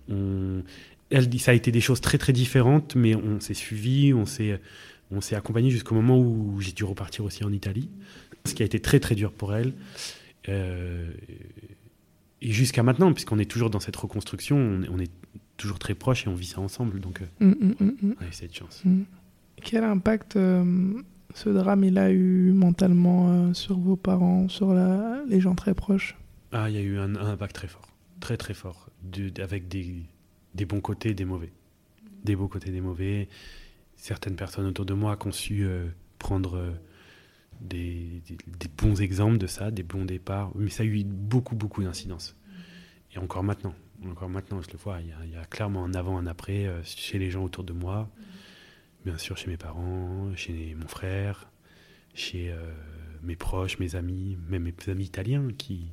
on, elle, dit- ça a été des choses très très différentes, mais on s'est suivi, on s'est, on s'est accompagné jusqu'au moment où j'ai dû repartir aussi en Italie, ce qui a été très très dur pour elle. Euh, et jusqu'à maintenant, puisqu'on est toujours dans cette reconstruction, on est toujours très proches et on vit ça ensemble. Donc, euh, mhm. on a eu cette chance. Quel impact euh, ce drame il a eu mentalement euh, sur vos parents, sur la- les gens très proches? Ah, il y a eu un, un impact très fort, très très fort, avec des, des bons côtés et des mauvais. Des beaux côtés et des mauvais. Certaines personnes autour de moi ont su euh, prendre des, des- des bons exemples de ça, des bons départs, mais ça a eu beaucoup, beaucoup d'incidence. Et encore maintenant, encore maintenant, je le vois, il y a, il y a clairement un avant, un après euh, chez les gens autour de moi, bien sûr chez mes parents, chez mon frère, chez euh, mes proches, mes amis, même mes amis italiens qui,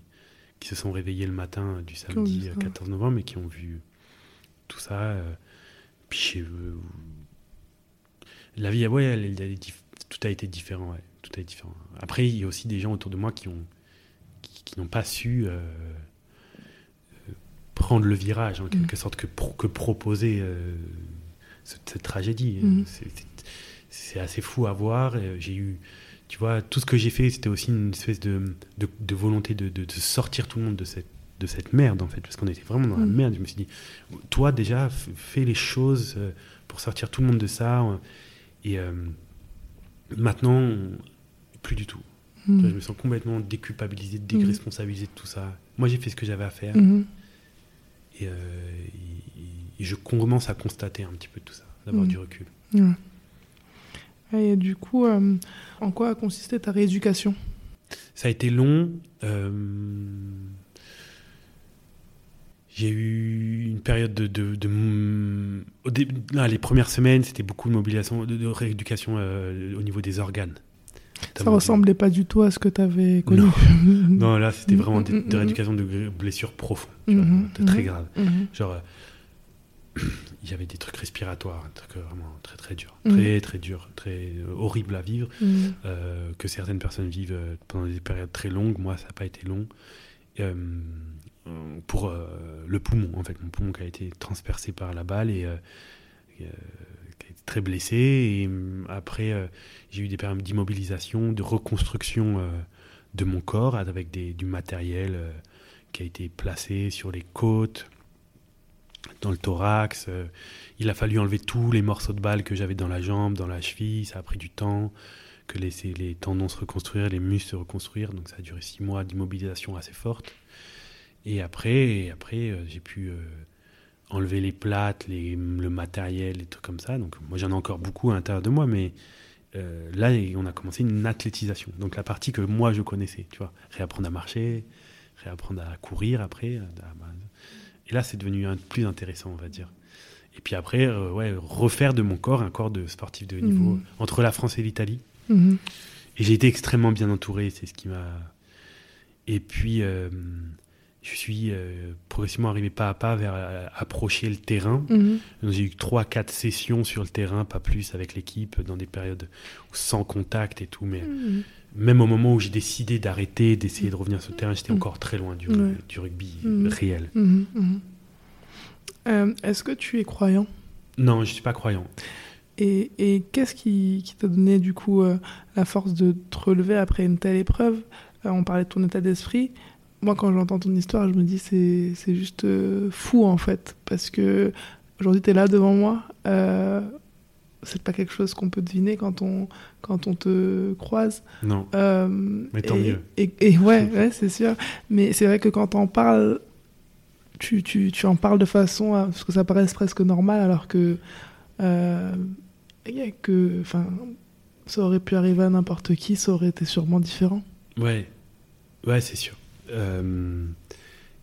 qui se sont réveillés le matin du samedi ça. euh, 14 novembre et qui ont vu tout ça. euh, puis chez eux. La vie, ouais, elle- elle tout a été différent. ouais, tout a été différent. Après, il y a aussi des gens autour de moi qui ont qui, qui n'ont pas su prendre le virage en quelque sorte que, pro- que proposer euh, cette, cette tragédie. Mhm. C'est- assez fou à voir. Euh, J'ai eu, tu vois, tout ce que j'ai fait, c'était aussi une espèce de, de, de volonté de, de- sortir tout le monde de cette, de cette merde, en fait, parce qu'on était vraiment dans la Mhm. merde. Je me suis dit, toi, déjà, fais les choses euh, pour sortir tout le monde de ça. Et euh, maintenant, plus du tout. Je me sens complètement déculpabilisé, déresponsabilisé de tout ça. Moi, j'ai fait ce que j'avais à faire. Et, euh, et- et je commence à constater un petit peu tout ça, d'avoir Mhm. du recul. Ouais. Et du coup, euh, en quoi a consisté ta rééducation? Ça a été long. euh, J'ai eu une période de. de, de- là, les premières semaines, c'était beaucoup de mobilisation, de, rééducation au niveau des organes. Ça ressemblait pas du tout à ce que tu avais connu. [LAUGHS] Non, là, c'était Mhm, vraiment des- mhm, de rééducation de blessures profondes, tu Mhm, vois, de très mhm. graves. Mhm. Genre, euh, [CLEARS THROAT] il y avait des trucs respiratoires, un truc vraiment très très dur, très très dur, très euh, horrible à vivre. Euh, que certaines personnes vivent euh, pendant des périodes très longues. Moi, ça n'a pas été long. Euh, euh, pour euh, le poumon, en fait, mon poumon qui a été transpercé par la balle et très blessé. Et euh, après, euh, j'ai eu des périodes d'immobilisation, de reconstruction euh, de mon corps avec du matériel qui a été placé sur les côtes, dans le thorax. il a fallu enlever tous les morceaux de balle que j'avais dans la jambe, dans la cheville. Ça a pris du temps que laisser les tendons se reconstruire, les muscles se reconstruire. Donc ça a duré six mois d'immobilisation assez forte. Et après, et après j'ai pu enlever les plates, les, le matériel, les trucs comme ça. Donc moi j'en ai encore beaucoup à l'intérieur de moi, mais euh, là on a commencé une athlétisation. Donc la partie que moi je connaissais, tu vois, réapprendre à marcher, réapprendre à courir après. et là c'est devenu un, plus intéressant, on va dire. Et puis après, euh, ouais, refaire de mon corps un corps de sportif de haut niveau Mhm. entre la France et l'Italie. Mhm. et j'ai été extrêmement bien entouré, c'est ce qui m'a. Et puis, euh, je suis euh, progressivement arrivé pas à pas vers euh, approcher le terrain. Donc, J'ai eu trois, quatre sessions sur le terrain, pas plus avec l'équipe, dans des périodes sans contact et tout. Mais Mhm. même au moment où j'ai décidé d'arrêter, d'essayer de revenir sur le terrain, j'étais Mhm. encore très loin du, rugby Mhm. réel. Euh, Est-ce que tu es croyant? Non, je suis pas croyant. Et, et qu'est-ce qui, qui t'a donné du coup la force de te relever après une telle épreuve? On parlait de ton état d'esprit. Moi, quand j'entends ton histoire, je me dis c'est c'est juste euh, fou en fait. Parce que aujourd'hui, tu es là devant moi. Euh, c'est pas quelque chose qu'on peut deviner quand on, quand on te croise. Non. Euh, Mais tant et, mieux. Et, et ouais, [LAUGHS] ouais c'est sûr. Mais c'est vrai que quand on parle, tu, tu, tu en parles de façon à ce que ça paraisse presque normal, alors que, euh, que, enfin, ça aurait pu arriver à n'importe qui, ça aurait été sûrement différent. Ouais, ouais, c'est sûr. Euh,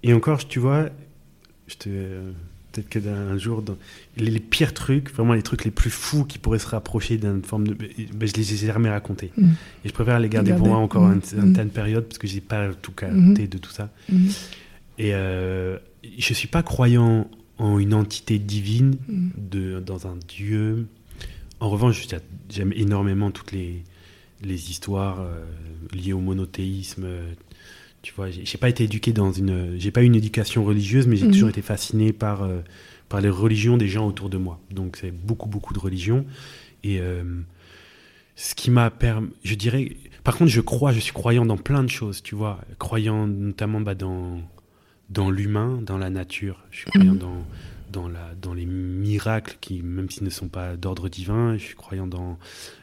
et encore, tu vois, je te, peut-être que d'un jour, dans, les, les pires trucs, vraiment les trucs les plus fous qui pourraient se rapprocher d'une forme de, ben, je les ai jamais racontés. Mm. Et je préfère les garder pour moi encore Mm. une Mm. certaine période parce que j'ai pas tout capté de tout ça. Et euh, je suis pas croyant en une entité divine, Mm. de, dans un dieu. En revanche, j'a- j'aime énormément toutes les, les histoires euh, liées au monothéisme. euh, Tu vois, j'ai pas été éduqué dans une, j'ai pas eu une éducation religieuse, mais j'ai Mhm. toujours été fasciné par euh, par les religions des gens autour de moi. Donc c'est beaucoup beaucoup de religions et euh, ce qui m'a permis, je dirais, par contre, je crois, je suis croyant dans plein de choses, tu vois, croyant notamment bah, dans dans l'humain, dans la nature. Je suis croyant Mhm. dans dans la dans les miracles qui, même s'ils ne sont pas d'ordre divin, je suis croyant dans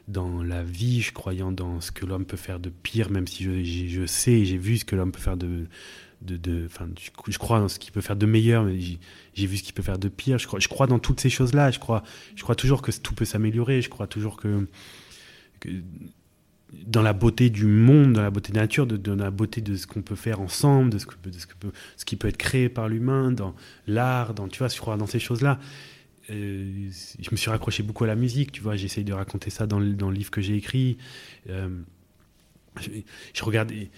dans la vie, je suis croyant dans ce que l'homme peut faire de pire, même si je, je sais j'ai vu ce que l'homme peut faire de de, de je, je crois dans ce qu'il peut faire de meilleur, mais j'ai, vu ce qu'il peut faire de pire. Je crois, je crois dans toutes ces choses-là. Je crois, je crois toujours que tout peut s'améliorer. Je crois toujours que dans la beauté du monde, dans la beauté de la nature, de la beauté de ce qu'on peut faire ensemble, de ce, que, ce, qui peut être créé par l'humain, dans l'art, dans, tu vois, je crois dans ces choses-là. Euh, je me suis raccroché beaucoup à la musique, tu vois, j'essaye de raconter ça dans le, dans le livre que j'ai écrit. Euh, je, regardais,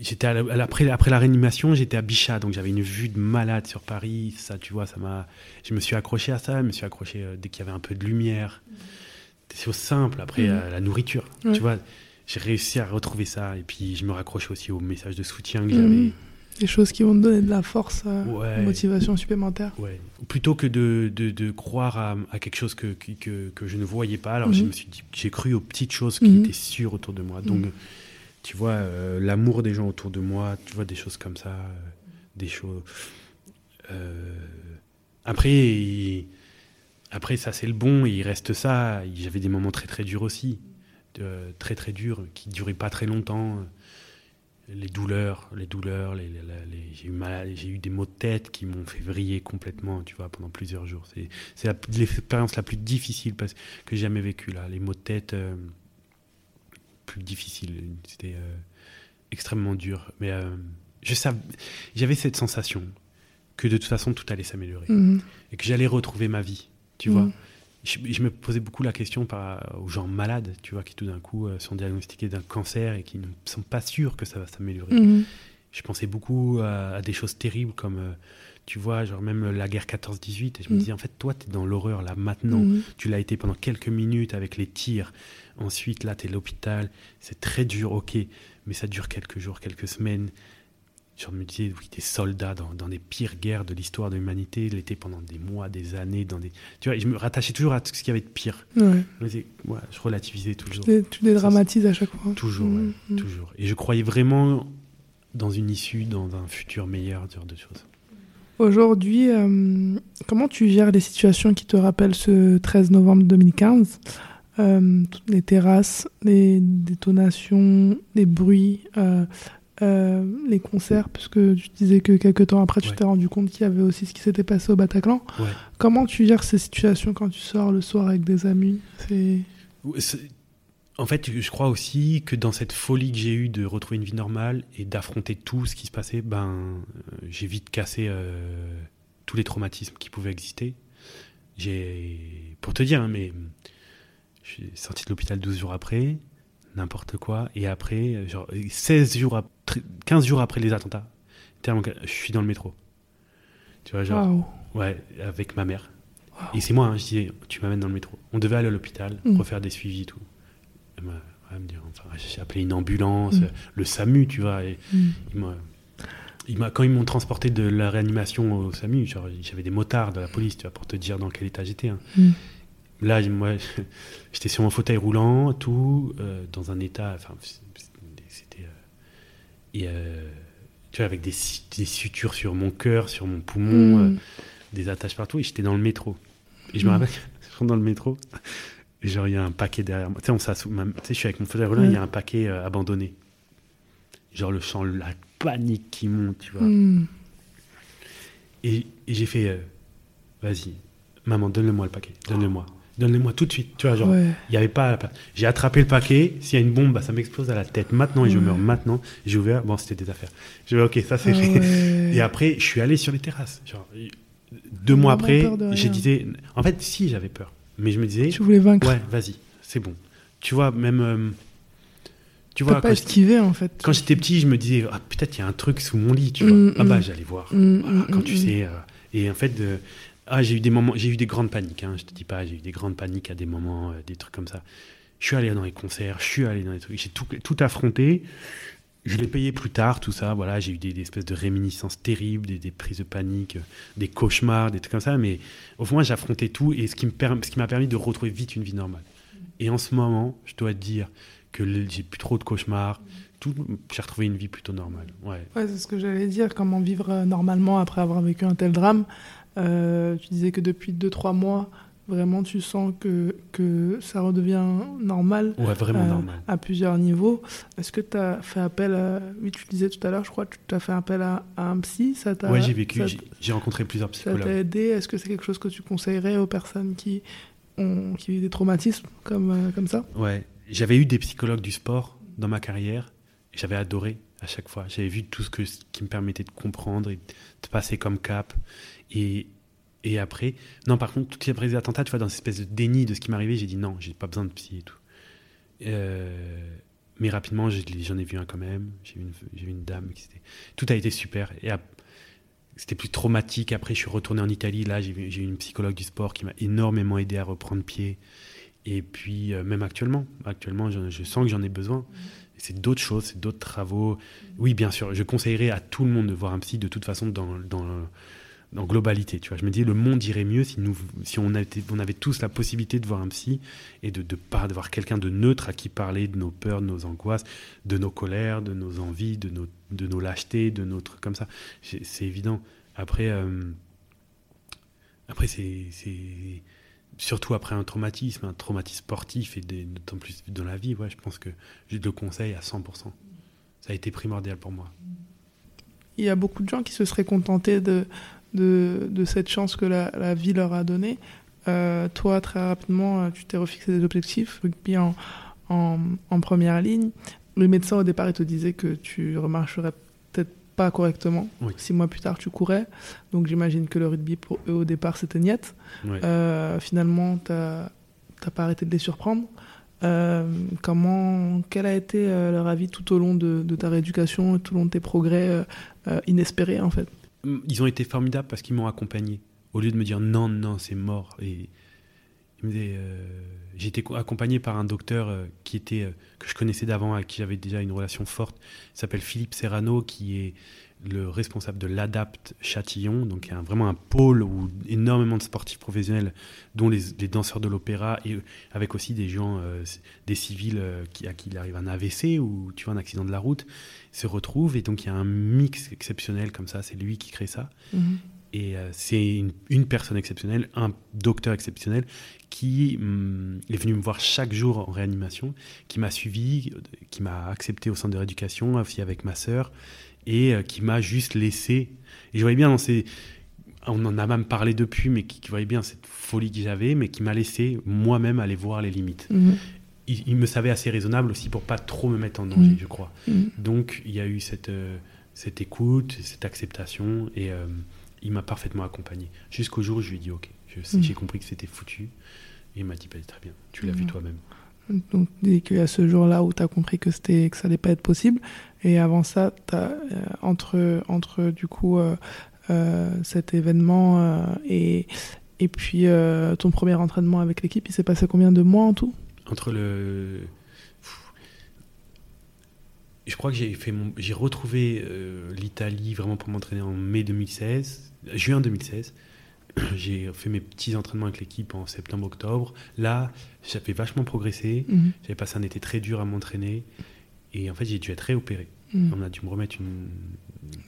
j'étais après, après la réanimation, j'étais à Bichat, donc j'avais une vue de malade sur Paris, ça, tu vois, ça m'a, je me suis accroché à ça, je me suis accroché euh, dès qu'il y avait un peu de lumière. Des choses simples, après Mhm. euh, la nourriture, Ouais. tu vois, j'ai réussi à retrouver ça, et puis je me raccroche aussi aux messages de soutien que Mhm. j'avais. Des choses qui vont te donner de la force, euh, Ouais. motivation supplémentaire. Ouais. Plutôt que de, de, de croire à, à quelque chose que, que, que, je ne voyais pas, alors je Mhm. me suis dit, j'ai cru aux petites choses qui étaient sûres autour de moi. Donc, tu vois, euh, l'amour des gens autour de moi, tu vois, des choses comme ça, euh, des choses. Après, il- après, ça c'est le bon, et il reste ça. J'avais des moments très très durs aussi, très très durs, qui duraient pas très longtemps les douleurs, les douleurs, les, les- les- j'ai eu mal, j'ai eu des maux de tête qui m'ont fait vriller complètement, tu vois, pendant plusieurs jours. C'est, la- l'expérience la plus difficile parce, que j'ai jamais vécue là. Les maux de tête euh, plus difficiles, c'était euh, extrêmement dur. Mais euh, je savais, j'avais cette sensation que de toute façon tout allait s'améliorer Mhm. et que j'allais retrouver ma vie, tu vois. Je, je me posais beaucoup la question par, aux gens malades, tu vois, qui tout d'un coup euh, sont diagnostiqués d'un cancer et qui ne sont pas sûrs que ça va s'améliorer. Mhm. Je pensais beaucoup à, à des choses terribles comme, euh, tu vois, genre même la guerre 14-18. Et je me Mhm. disais, en fait, toi, tu es dans l'horreur là maintenant. Tu l'as été pendant quelques minutes avec les tirs. Ensuite, là, tu es à l'hôpital. C'est très dur, ok, mais ça dure quelques jours, quelques semaines. Disais, oui, des soldats dans, dans les pires guerres de l'histoire de l'humanité, l'été pendant des mois, des années, dans des... Tu vois, je me rattachais toujours à tout ce qu'il y avait de pire. Ouais. Ouais, je relativisais toujours. Tu, dédramatises à chaque fois. Toujours, ouais, Mhm. toujours. Et je croyais vraiment dans une issue, dans un futur meilleur, ce genre de choses. Aujourd'hui, euh, comment tu gères les situations qui te rappellent ce 13 novembre 2015 Euh, toutes les terrasses, les détonations, les bruits, euh, euh, les concerts, puisque tu disais que quelques temps après, tu Ouais. t'es rendu compte qu'il y avait aussi ce qui s'était passé au Bataclan. Ouais. Comment tu gères ces situations quand tu sors le soir avec des amis? En fait, je crois aussi que dans cette folie que j'ai eue de retrouver une vie normale et d'affronter tout ce qui se passait, ben, euh, j'ai vite cassé euh, tous les traumatismes qui pouvaient exister. J'ai, pour te dire, hein, mais j'ai sorti de l'hôpital 12 jours après, n'importe quoi. Et après, euh, genre 16 jours, après, 15 jours après les attentats, je suis dans le métro. Tu vois, genre, ouais, avec ma mère. Wow. Et c'est moi, hein, je disais, tu m'amènes dans le métro. On devait aller à l'hôpital, Mm. refaire des suivis et tout. Elle m'a elle me dit, enfin, j'ai appelé une ambulance, Mm. le SAMU, tu vois. Et Mm. il m'a- il m'a- quand ils m'ont transporté de la réanimation au SAMU, genre, j'avais des motards de la police, tu vois, pour te dire dans quel état j'étais. hein. Mm. Là, moi, [LAUGHS] j'étais sur mon fauteuil roulant, tout, euh, dans un état, enfin, c'était, euh, et euh, tu vois, avec des, su- des sutures sur mon cœur, sur mon poumon, Mm. des attaches partout, et j'étais dans le métro. Et je me Mm. rappelle, [LAUGHS] je rentre dans le métro, et genre, il y a un paquet derrière moi. Tu sais, on s'assoit- tu sais, je suis avec mon fauteuil roulant, il y a un paquet abandonné. Genre, le chant, la panique qui monte, tu vois. Mm. Et, et j'ai fait, euh, vas-y, maman, donne-le-moi le paquet, donne-le-moi. Donne-le-moi tout de suite, tu vois, genre, Ouais. il y avait pas. J'ai attrapé le paquet. S'il y a une bombe, bah, ça m'explose à la tête maintenant et je Ouais. meurs maintenant. J'ai ouvert. Bon, c'était des affaires. J'ai dit, ok, ça c'est Ah fait. ouais. Et après, je suis allé sur les terrasses. Genre, deux mois après, de j'ai disais. En fait, si, j'avais peur. Mais je me disais, Tu voulais vaincre. ouais, vas-y, c'est bon. Tu vois, même. euh, tu vois, pas esquivé en fait. quand j'étais petit, je me disais, ah, peut-être il y a un truc sous mon lit, tu vois. Mm, ah bah, mm. j'allais voir. Mm, Voilà, quand tu sais. euh, et en fait, ah, j'ai eu des moments, j'ai eu des grandes paniques. Hein, je te dis pas, j'ai eu des grandes paniques à des moments, euh, des trucs comme ça. Je suis allé dans les concerts, je suis allé dans les trucs, j'ai tout, tout affronté. Je l'ai payé plus tard, tout ça. Voilà, j'ai eu des, espèces de réminiscences terribles, des, prises de panique, euh, des cauchemars, des trucs comme ça. Mais au fond, moi, j'ai affronté tout et ce qui m'a permis de retrouver vite une vie normale. Et en ce moment, je dois te dire que j'ai plus trop de cauchemars. J'ai retrouvé une vie plutôt normale. Ouais, c'est ce que j'allais dire. Comment vivre euh, normalement après avoir vécu un tel drame. Euh, tu disais que depuis 2-3 mois, vraiment, tu sens que, que ça redevient normal Ouais, vraiment euh, normal. à plusieurs niveaux. Est-ce que tu as fait appel à... Oui, tu disais tout à l'heure, je crois, que tu as fait appel à, à un psy. Ça t'a, Ouais, j'ai vécu, j'ai- rencontré plusieurs Ça t'a psychologues. aidé? Est-ce que c'est quelque chose que tu conseillerais aux personnes qui, ont, qui vivent des traumatismes comme, euh, comme ça? Ouais, j'avais eu des psychologues du sport dans ma carrière. et J'avais adoré à chaque fois. J'avais vu tout ce, que, ce qui me permettait de comprendre et de passer comme cap. Et, et après, non, par contre, tout après les attentats, tu vois, dans cette espèce de déni de ce qui m'arrivait, j'ai dit non, j'ai pas besoin de psy et tout. Euh, mais rapidement, j'en ai vu un quand même. J'ai vu une, j'ai vu une dame qui. Tout a été super. Et c'était plus traumatique. Après, je suis retourné en Italie. Là, j'ai eu une psychologue du sport qui m'a énormément aidé à reprendre pied. Et puis, euh, même actuellement, actuellement, je, je sens que j'en ai besoin. Et C'est d'autres choses, c'est d'autres travaux. Oui, bien sûr, je conseillerais à tout le monde de voir un psy de toute façon dans, dans, dans globalité. Tu vois, je me dis, le monde irait mieux si, nous, si on, avait, on avait tous la possibilité de voir un psy et de, de, par- de voir quelqu'un de neutre à qui parler de nos peurs, de nos angoisses, de nos colères, de nos envies, de nos, de nos lâchetés, de nos trucs comme ça. C'est évident. Après, euh, après c'est surtout après un traumatisme, un traumatisme sportif et d'autant plus dans la vie, ouais, je pense que je le conseille à 100%. Ça a été primordial pour moi. Il y a beaucoup de gens qui se seraient contentés de, de, de cette chance que la, la vie leur a donnée. Euh, toi, très rapidement, euh, tu t'es refixé des objectifs, rugby en, en, en première ligne. Le médecin, au départ, il te disait que tu remarcherais peut-être pas correctement. Oui. Six mois plus tard, tu courais. Donc j'imagine que le rugby, pour eux, au départ, c'était niette. Euh, finalement, tu n'as pas arrêté de les surprendre. Euh, comment, quel a été leur avis tout au long de, de ta rééducation, tout au long de tes progrès inespérés en fait? Ils ont été formidables parce qu'ils m'ont accompagné. Au lieu de me dire non, non, c'est mort. Et disaient, euh, j'ai été co- accompagné par un docteur euh, qui était, euh, que je connaissais d'avant, avec qui j'avais déjà une relation forte. Il s'appelle Philippe Serrano, qui est le responsable de l'ADAPT Châtillon, donc il y a un- vraiment un pôle où énormément de sportifs professionnels, dont les, les danseurs de l'opéra, et avec aussi des gens, euh, des civils euh, qui, à qui il arrive un AVC ou tu vois un accident de la route, se retrouvent. Et donc il y a un mix exceptionnel comme ça, c'est lui qui crée ça. Et euh, c'est une, une personne exceptionnelle, un docteur exceptionnel qui hum, est venu me voir chaque jour en réanimation, qui m'a suivi, qui m'a accepté au centre de rééducation, aussi avec ma sœur, et euh, qui m'a juste laissé. Et je voyais bien dans ces. On en a même parlé depuis, mais qui, qui voyait bien cette folie que j'avais, mais qui m'a laissé moi-même aller voir les limites. Mhm. Il, il me savait assez raisonnable aussi pour pas trop me mettre en danger, Mhm. je crois. Mhm. Donc il y a eu cette, euh, cette écoute, cette acceptation, et euh, il m'a parfaitement accompagné. Jusqu'au jour où je lui ai dit ok, j'ai compris que c'était foutu. Et il m'a dit bah, très bien, tu l'as vu toi-même. Donc, dès qu'il y a ce jour-là où tu as compris que, que ça allait pas être possible. Et avant ça, t'as, euh, entre, entre du coup euh, euh, cet événement et, et puis ton premier entraînement avec l'équipe, il s'est passé combien de mois en tout? Entre le. Je crois que j'ai fait mon... j'ai retrouvé euh, l'Italie vraiment pour m'entraîner en mai 2016, juin 2016. [CLEARS THROAT] J'ai fait mes petits entraînements avec l'équipe en septembre-octobre. Là, j'avais vachement progressé. Mhm. J'avais passé un été très dur à m'entraîner. Et en fait, j'ai dû être réopéré. On a dû me remettre une,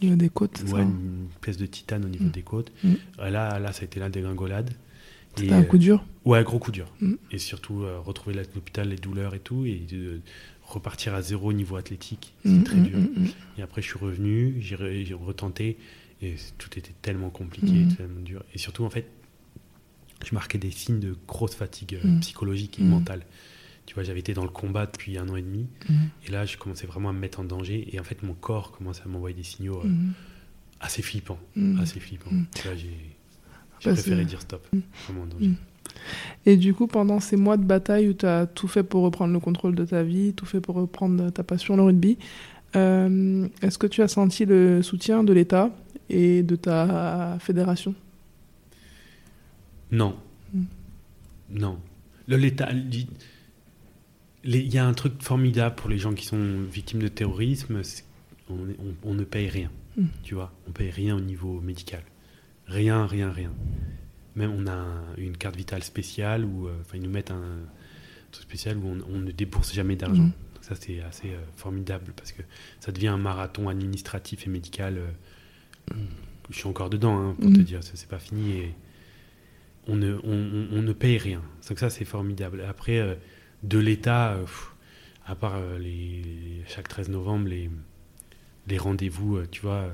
Au niveau des côtes, c'est ouais, ça une pièce de titane au niveau Mm. des côtes. Mm. Euh, Là, là, ça a été la dégringolade. C'était un euh, coup dur? Ouais, gros coup dur. Mm. Et surtout, euh, retrouver l'hôpital, les douleurs et tout, et de repartir à zéro au niveau athlétique. Mhm, très dur. Et après, je suis revenu, j'ai re- j'ai retenté, et tout était tellement compliqué, tellement dur. Et surtout, en fait, je marquais des signes de grosse fatigue euh, psychologique et mentale. Tu vois, j'avais été dans le combat depuis un an et demi, Mhm. et là, je commençais vraiment à me mettre en danger, et en fait, mon corps commençait à m'envoyer des signaux euh, Mhm. assez flippants. Mhm. Assez flippants. Là, j'ai j'ai préféré dire stop. Vraiment en danger. Et du coup, pendant ces mois de bataille où tu as tout fait pour reprendre le contrôle de ta vie, tout fait pour reprendre ta passion, le rugby, euh, est-ce que tu as senti le soutien de l'État et de ta fédération? Non. Mm. Non. L'État. Il y a un truc formidable pour les gens qui sont victimes de terrorisme. c'est On, est- on- on ne paye rien. Mm. Tu vois, on paye rien au niveau médical. Rien, rien, rien. Même on a un- une carte vitale spéciale où, euh, ils nous mettent un truc spécial où on, on ne débourse jamais d'argent. Mm. Donc Ça, c'est assez euh, formidable parce que ça devient un marathon administratif et médical. euh, je suis encore dedans, hein, pour Mm. te dire, ça c'est pas fini. Et on ne, on, ne paye rien. Donc ça, c'est formidable. Après, de l'État, euh, à part euh, les, chaque 13 novembre, les, les rendez-vous, euh, tu vois,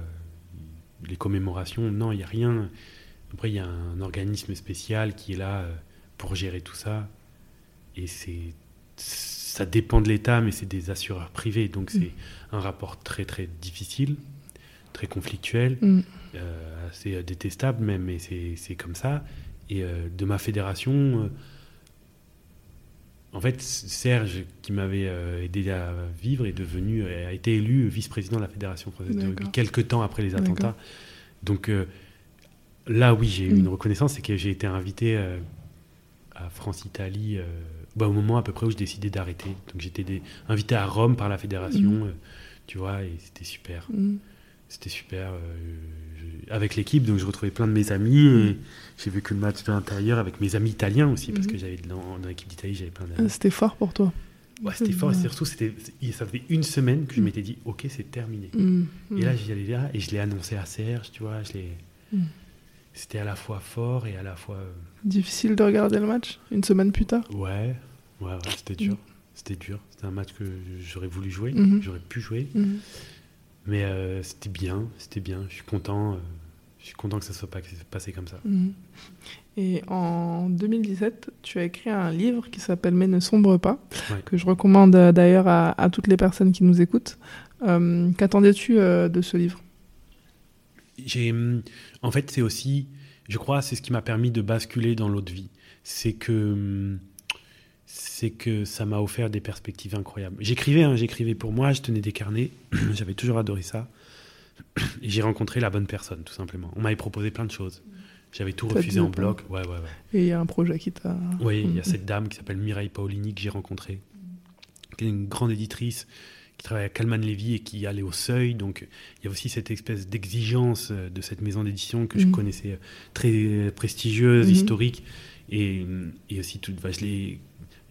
les commémorations, non, il n'y a rien. Après, il y a un organisme spécial qui est là pour gérer tout ça. Et c'est ça dépend de l'État, mais c'est des assureurs privés. Donc c'est un rapport très, très difficile, très conflictuel Mm. euh, assez détestable même, mais c'est c'est comme ça. Et euh, de ma fédération, euh, en fait, Serge, qui m'avait euh, aidé à vivre, est devenu, euh, a été élu vice-président de la fédération française de rugby quelques temps après les attentats. Donc euh, là, oui, j'ai eu Mm. une reconnaissance, c'est que j'ai été invité euh, à France-Italie bah, au moment à peu près où je décidais d'arrêter. Donc j'étais invité à Rome par la fédération, Mm. tu vois, et c'était super. Mm. C'était super. euh, je- avec l'équipe, donc je retrouvais plein de mes amis. Et j'ai vécu le match de l'intérieur avec mes amis italiens aussi, parce que j'avais dans, dans l'équipe d'Italie, j'avais plein Ah, d'amis. C'était fort pour toi. Ouais, c'était fort. Et surtout, c'était, ça faisait une semaine que je Mhm. m'étais dit, ok, c'est terminé. Mm. Et là, j'y allais là, et je l'ai annoncé à Serge, tu vois. Je l'ai... C'était à la fois fort et à la fois. euh, Difficile de regarder le match une semaine plus tard? Ouais, ouais, ouais, c'était dur. C'était dur. C'était un match que j'aurais voulu jouer, Mhm. j'aurais pu jouer. Mais euh, c'était bien, c'était bien. Je suis content. euh, je suis content que ça soit pas passé comme ça. Mhm. Et en 2017, tu as écrit un livre qui s'appelle Mais ne sombre pas, Ouais. que je recommande euh, d'ailleurs à, à toutes les personnes qui nous écoutent. Euh, Qu'attendais-tu de ce livre? En fait, c'est aussi, je crois, c'est ce qui m'a permis de basculer dans l'autre vie. C'est que, hum, c'est que ça m'a offert des perspectives incroyables. J'écrivais, hein, j'écrivais pour moi, je tenais des carnets, [CLEARS THROAT] j'avais toujours adoré ça. Et j'ai rencontré la bonne personne, tout simplement. On m'avait proposé plein de choses. J'avais tout refusé en bloc. Ouais, ouais, ouais. Et il y a un projet qui t'a... Oui, il y a Mhm. cette dame qui s'appelle Mireille Paolini que j'ai rencontrée, qui est une grande éditrice, qui travaille à Calman Levy et qui allait au seuil. Donc il y a aussi cette espèce d'exigence euh, de cette maison d'édition que je Mhm. connaissais euh, très prestigieuse, Mhm. historique. Et, et aussi, tout, bah, je l'ai-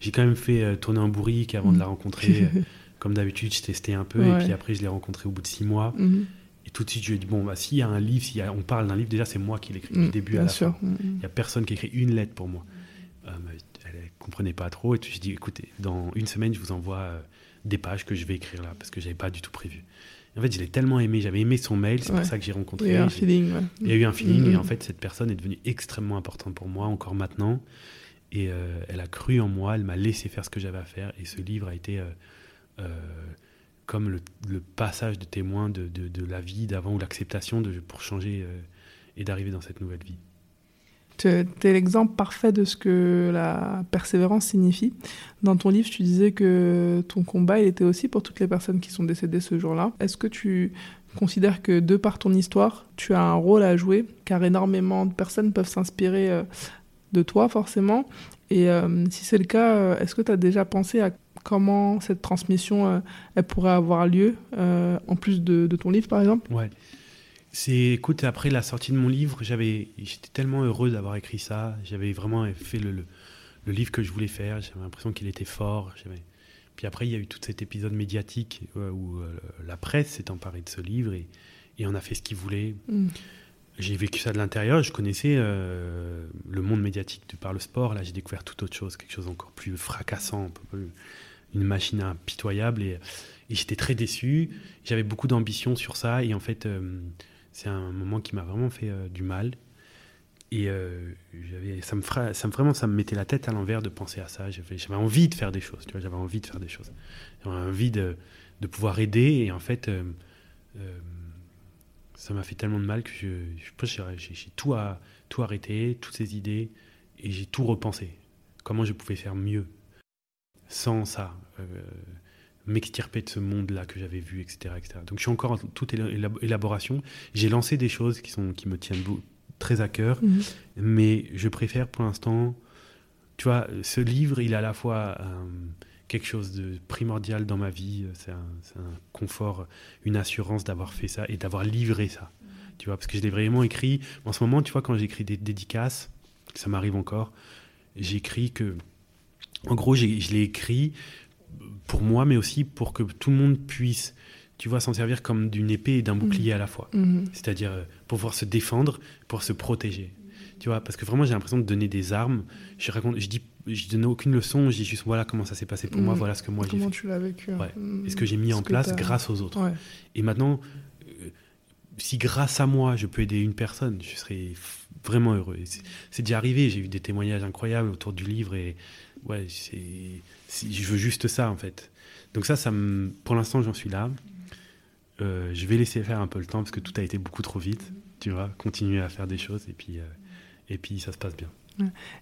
j'ai quand même fait euh, tourner un bourrique avant de la rencontrer. Euh, Comme d'habitude, je testais un peu. Ouais. Et puis après, je l'ai rencontrée au bout de six mois. Mhm. Et tout de suite, je lui ai dit, bon, bah, s'il y a un livre, a- on parle d'un livre, déjà, c'est moi qui l'écris du Mhm, début Bien à la sûr. fin. Mhm. Il n'y a personne qui écrit une lettre pour moi. Euh, elle ne comprenait pas trop. Et puis je dis, écoutez, dans une semaine, je vous envoie euh, des pages que je vais écrire là, parce que je n'avais pas du tout prévu. Et en fait, je l'ai tellement aimé. J'avais aimé son mail, c'est Ouais. pour ça que j'ai Il rencontré. y a un J'ai- feeling. ouais. il y a eu un feeling. Et en fait, cette personne est devenue extrêmement importante pour moi, encore maintenant. Et euh, elle a cru en moi, elle m'a laissé faire ce que j'avais à faire. Et ce livre a été euh, euh, comme le, passage de témoin de, la vie d'avant ou l'acceptation pour changer et d'arriver dans cette nouvelle vie. Tu es l'exemple parfait de ce que la persévérance signifie. Dans ton livre, tu disais que ton combat, il était aussi pour toutes les personnes qui sont décédées ce jour-là. Est-ce que tu considères que de par ton histoire, tu as un rôle à jouer, car énormément de personnes peuvent s'inspirer de toi forcément. Et euh, si c'est le cas, euh, est-ce que tu as déjà pensé à comment cette transmission elle pourrait avoir lieu, en plus de, de, ton livre par exemple? Ouais. C'est, écoute, après la sortie de mon livre, j'avais, j'étais tellement heureux d'avoir écrit ça. J'avais vraiment fait le, le, le, livre que je voulais faire. J'avais l'impression qu'il était fort. Puis après, il y a eu tout cet épisode médiatique euh, où euh, la presse s'est emparée de ce livre et, et on a fait ce qu'il voulait. Mm. J'ai vécu ça de l'intérieur. Je connaissais euh, le monde médiatique de par le sport. Là, j'ai découvert tout autre chose, quelque chose encore plus fracassant, une machine impitoyable. Et, j'étais très déçu. J'avais beaucoup d'ambition sur ça. Et en fait, c'est un moment qui m'a vraiment fait du mal. Et euh, ça me mettait la tête à l'envers de penser à ça. J'avais, envie de faire des choses, j'avais envie de faire des choses. J'avais envie de, pouvoir aider. Et en fait, euh, euh, ça m'a fait tellement de mal que je, je j'ai, tout, à, tout arrêté, toutes ces idées, et j'ai tout repensé. Comment je pouvais faire mieux sans ça, m'extirper de ce monde-là que j'avais vu, etc., etc. Donc je suis encore en toute élaboration. J'ai lancé des choses qui, sont, qui me tiennent très à cœur, mhm. mais je préfère pour l'instant, tu vois, ce livre, il a à la fois euh, quelque chose de primordial dans ma vie, c'est un, confort, une assurance d'avoir fait ça et d'avoir livré ça, tu vois, parce que je l'ai vraiment écrit. En ce moment, tu vois, quand j'écris des dédicaces, ça m'arrive encore, j'écris que, en gros, je l'ai écrit pour moi, mais aussi pour que tout le monde puisse tu vois, s'en servir comme d'une épée et d'un bouclier mm. à la fois. Mm-hmm. C'est-à-dire euh, pour pouvoir se défendre, pour se protéger. Tu vois, parce que vraiment, j'ai l'impression de donner des armes. Je raconte, je dis, je donne aucune leçon. Je dis juste, voilà comment ça s'est passé pour moi, mm. voilà ce que moi j'ai fait. Comment tu l'as vécu ouais. Et ce que j'ai mis en place grâce aux autres. Et maintenant, euh, si grâce à moi, je peux aider une personne, je serais vraiment heureux. C'est déjà arrivé. J'ai eu des témoignages incroyables autour du livre et ouais, c'est, je veux juste ça en fait. Donc ça, ça me, pour l'instant, j'en suis là. Euh, je vais laisser faire un peu le temps parce que tout a été beaucoup trop vite. Tu vois, continuer à faire des choses et puis, euh, et puis ça se passe bien.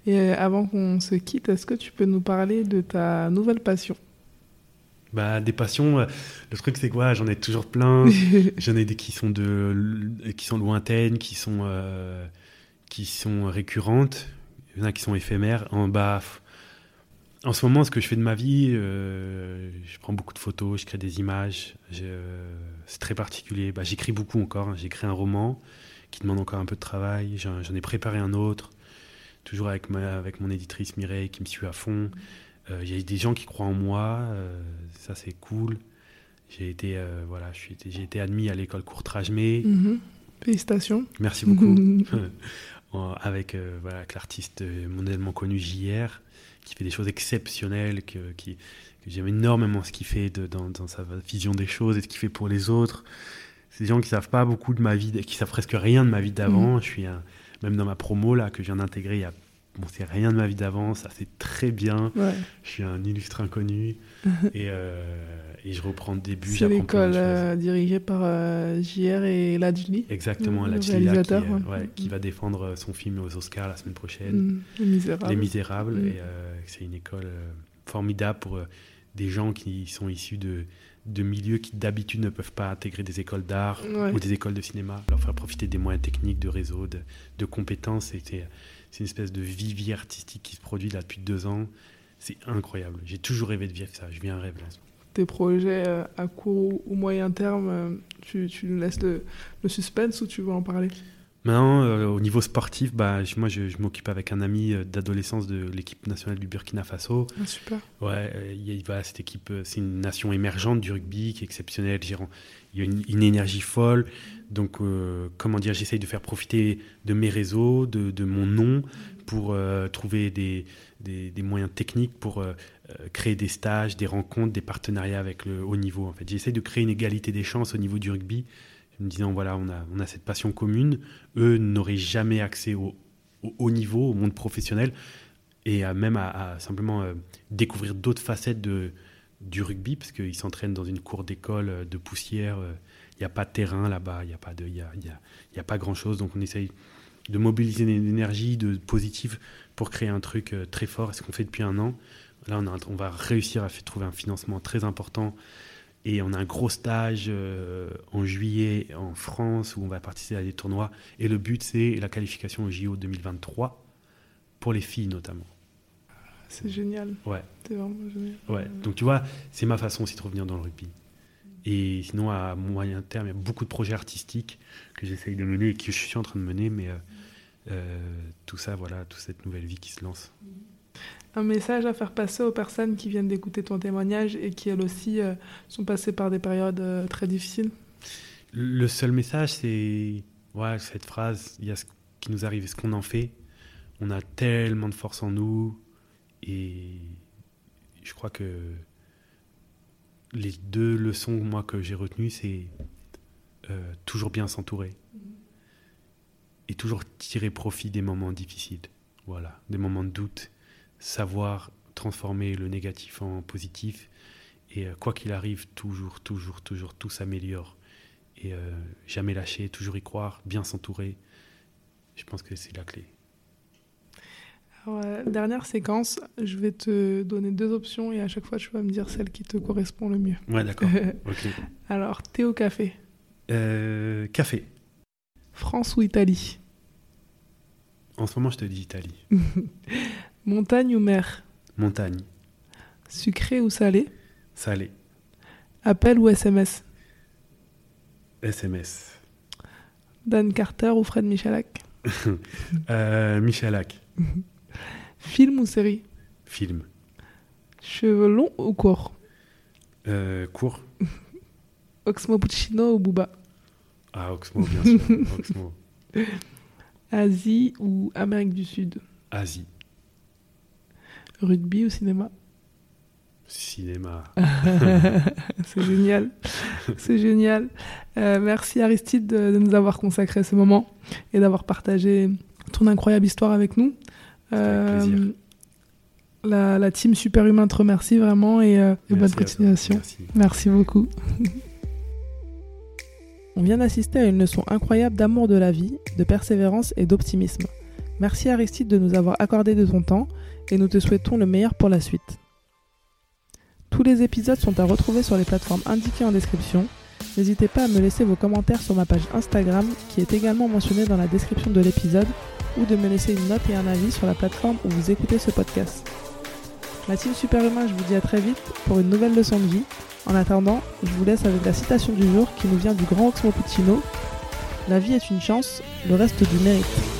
Et euh, avant qu'on se quitte, est-ce que tu peux nous parler de ta nouvelle passion? Bah, des passions, le truc c'est quoi J'en ai toujours plein. [LAUGHS] J'en ai des qui sont, de, qui sont lointaines, qui sont, qui sont récurrentes. Il y en a qui sont éphémères. En bas, en ce moment, ce que je fais de ma vie, euh, je prends beaucoup de photos, je crée des images. Euh, c'est très particulier. Bah, j'écris beaucoup encore. Hein. J'ai écrit un roman qui demande encore un peu de travail. J'en ai préparé un autre, toujours avec, ma, avec mon éditrice Mireille qui me suit à fond. Euh, il y a des gens qui croient en moi. ça, c'est cool. J'ai été, voilà, j'ai été admis à l'école courtrage mais mm-hmm. Félicitations. Merci beaucoup. [LAUGHS] [LAUGHS] avec voilà, l'artiste mondialement connu JR qui fait des choses exceptionnelles, que, qui, que j'aime énormément ce qu'il fait de, dans, dans, sa vision des choses et ce qu'il fait pour les autres. C'est des gens qui savent pas beaucoup de ma vie, qui savent presque rien de ma vie d'avant. Mm. Je suis un, même dans ma promo là que je viens d'intégrer, il y a bon, c'est rien de ma vie d'avant, ça c'est très bien. Je suis un illustre inconnu [LAUGHS] et, euh, et, je reprends le début. C'est l'école euh, dirigée par euh, JR et Ladjli. Exactement, Ladjli qui, ouais. Ouais, qui va défendre son film aux Oscars la semaine prochaine. Mm. Les Misérables. Les Misérables. Mm. Et c'est une école formidable pour des gens qui sont issus de, de milieux qui d'habitude ne peuvent pas intégrer des écoles d'art ou des écoles de cinéma, leur faire profiter des moyens techniques, de réseau, de, de compétences. C'est une espèce de vivier artistique qui se produit là depuis deux ans. C'est incroyable. J'ai toujours rêvé de vivre ça. Je vis un rêve là. Tes projets euh, à court ou moyen terme, euh, tu, tu, nous laisses le, suspense ou tu veux en parler? Maintenant, euh, au niveau sportif, bah, moi, je, m'occupe avec un ami d'adolescence de l'équipe nationale du Burkina Faso. Ah, super. Ouais, il va cette équipe, c'est une nation émergente du rugby qui est exceptionnelle. Il y a une, une énergie folle. Donc, euh, comment dire, j'essaye de faire profiter de mes réseaux, de, mon nom, pour euh, trouver des, des, moyens techniques pour euh, créer des stages, des rencontres, des partenariats avec le haut niveau. En fait, j'essaye de créer une égalité des chances au niveau du rugby, me disant voilà, on a, on a cette passion commune. Eux n'auraient jamais accès au, haut niveau, au monde professionnel, et même à, simplement découvrir d'autres facettes de, du rugby, parce qu'ils s'entraînent dans une cour d'école de poussière il n'y a pas de terrain là-bas, il n'y a pas, de, y a, y a, y a pas grand-chose. Donc on essaye de mobiliser l'énergie de positive pour créer un truc euh, très fort. C'est ce qu'on fait depuis un an. Là, on, on va réussir à trouver un financement très important. Et on a un gros stage euh, en juillet en France où on va participer à des tournois. Et le but, c'est la qualification au JO 2023 pour les filles notamment. C'est génial. Ouais. C'est vraiment génial. Ouais, donc tu vois, c'est ma façon aussi de revenir dans le rugby. Et sinon, à moyen terme, il y a beaucoup de projets artistiques que j'essaye de mener et que je suis en train de mener, mais euh, euh, tout ça, voilà, toute cette nouvelle vie qui se lance. Un message à faire passer aux personnes qui viennent d'écouter ton témoignage et qui elles aussi euh, sont passées par des périodes euh, très difficiles. Le seul message, c'est ouais, cette phrase il y a ce qui nous arrive et ce qu'on en fait. On a tellement de force en nous et je crois que les deux leçons moi que j'ai retenues, c'est euh, toujours bien s'entourer et toujours tirer profit des moments difficiles. Voilà, des moments de doute, savoir transformer le négatif en positif et euh, quoi qu'il arrive, toujours, toujours, toujours, tout s'améliore et euh, jamais lâcher, toujours y croire, bien s'entourer. Je pense que c'est la clé. Alors, euh, dernière séquence, je vais te donner deux options et à chaque fois tu vas me dire celle qui te correspond le mieux. Ouais, d'accord. [LAUGHS] ok. Alors, thé ou café Euh, café. France ou Italie? En ce moment, je te dis Italie. [LAUGHS] Montagne ou mer? Montagne. Sucré ou salé? Salé. Appel ou SMS SMS. Dan Carter ou Fred Michalak? [LAUGHS] Euh, Michalak. [LAUGHS] Film ou série? Film. Cheveux longs ou courts? Euh, court. [LAUGHS] Oxmo Puccino ou Booba? Ah, Oxmo, bien sûr. Oxmo. Asie ou Amérique du Sud? Asie. Rugby ou cinéma Cinéma. [LAUGHS] C'est génial. C'est génial. Euh, merci Aristide de, de nous avoir consacré ce moment et d'avoir partagé ton incroyable histoire avec nous. Euh, avec plaisir. la, la team Superhumain te remercie vraiment et, euh, et bonne continuation. Merci. Merci beaucoup. [LAUGHS] On vient d'assister à une leçon incroyable d'amour de la vie, de persévérance et d'optimisme. Merci Aristide de nous avoir accordé de ton temps et nous te souhaitons le meilleur pour la suite. Tous les épisodes sont à retrouver sur les plateformes indiquées en description. N'hésitez pas à me laisser vos commentaires sur ma page Instagram qui est également mentionnée dans la description de l'épisode ou de me laisser une note et un avis sur la plateforme où vous écoutez ce podcast. La team Superhumain, je vous dis à très vite pour une nouvelle leçon de vie. En attendant, je vous laisse avec la citation du jour qui nous vient du grand Oxmo Puccino. La vie est une chance, le reste du mérite.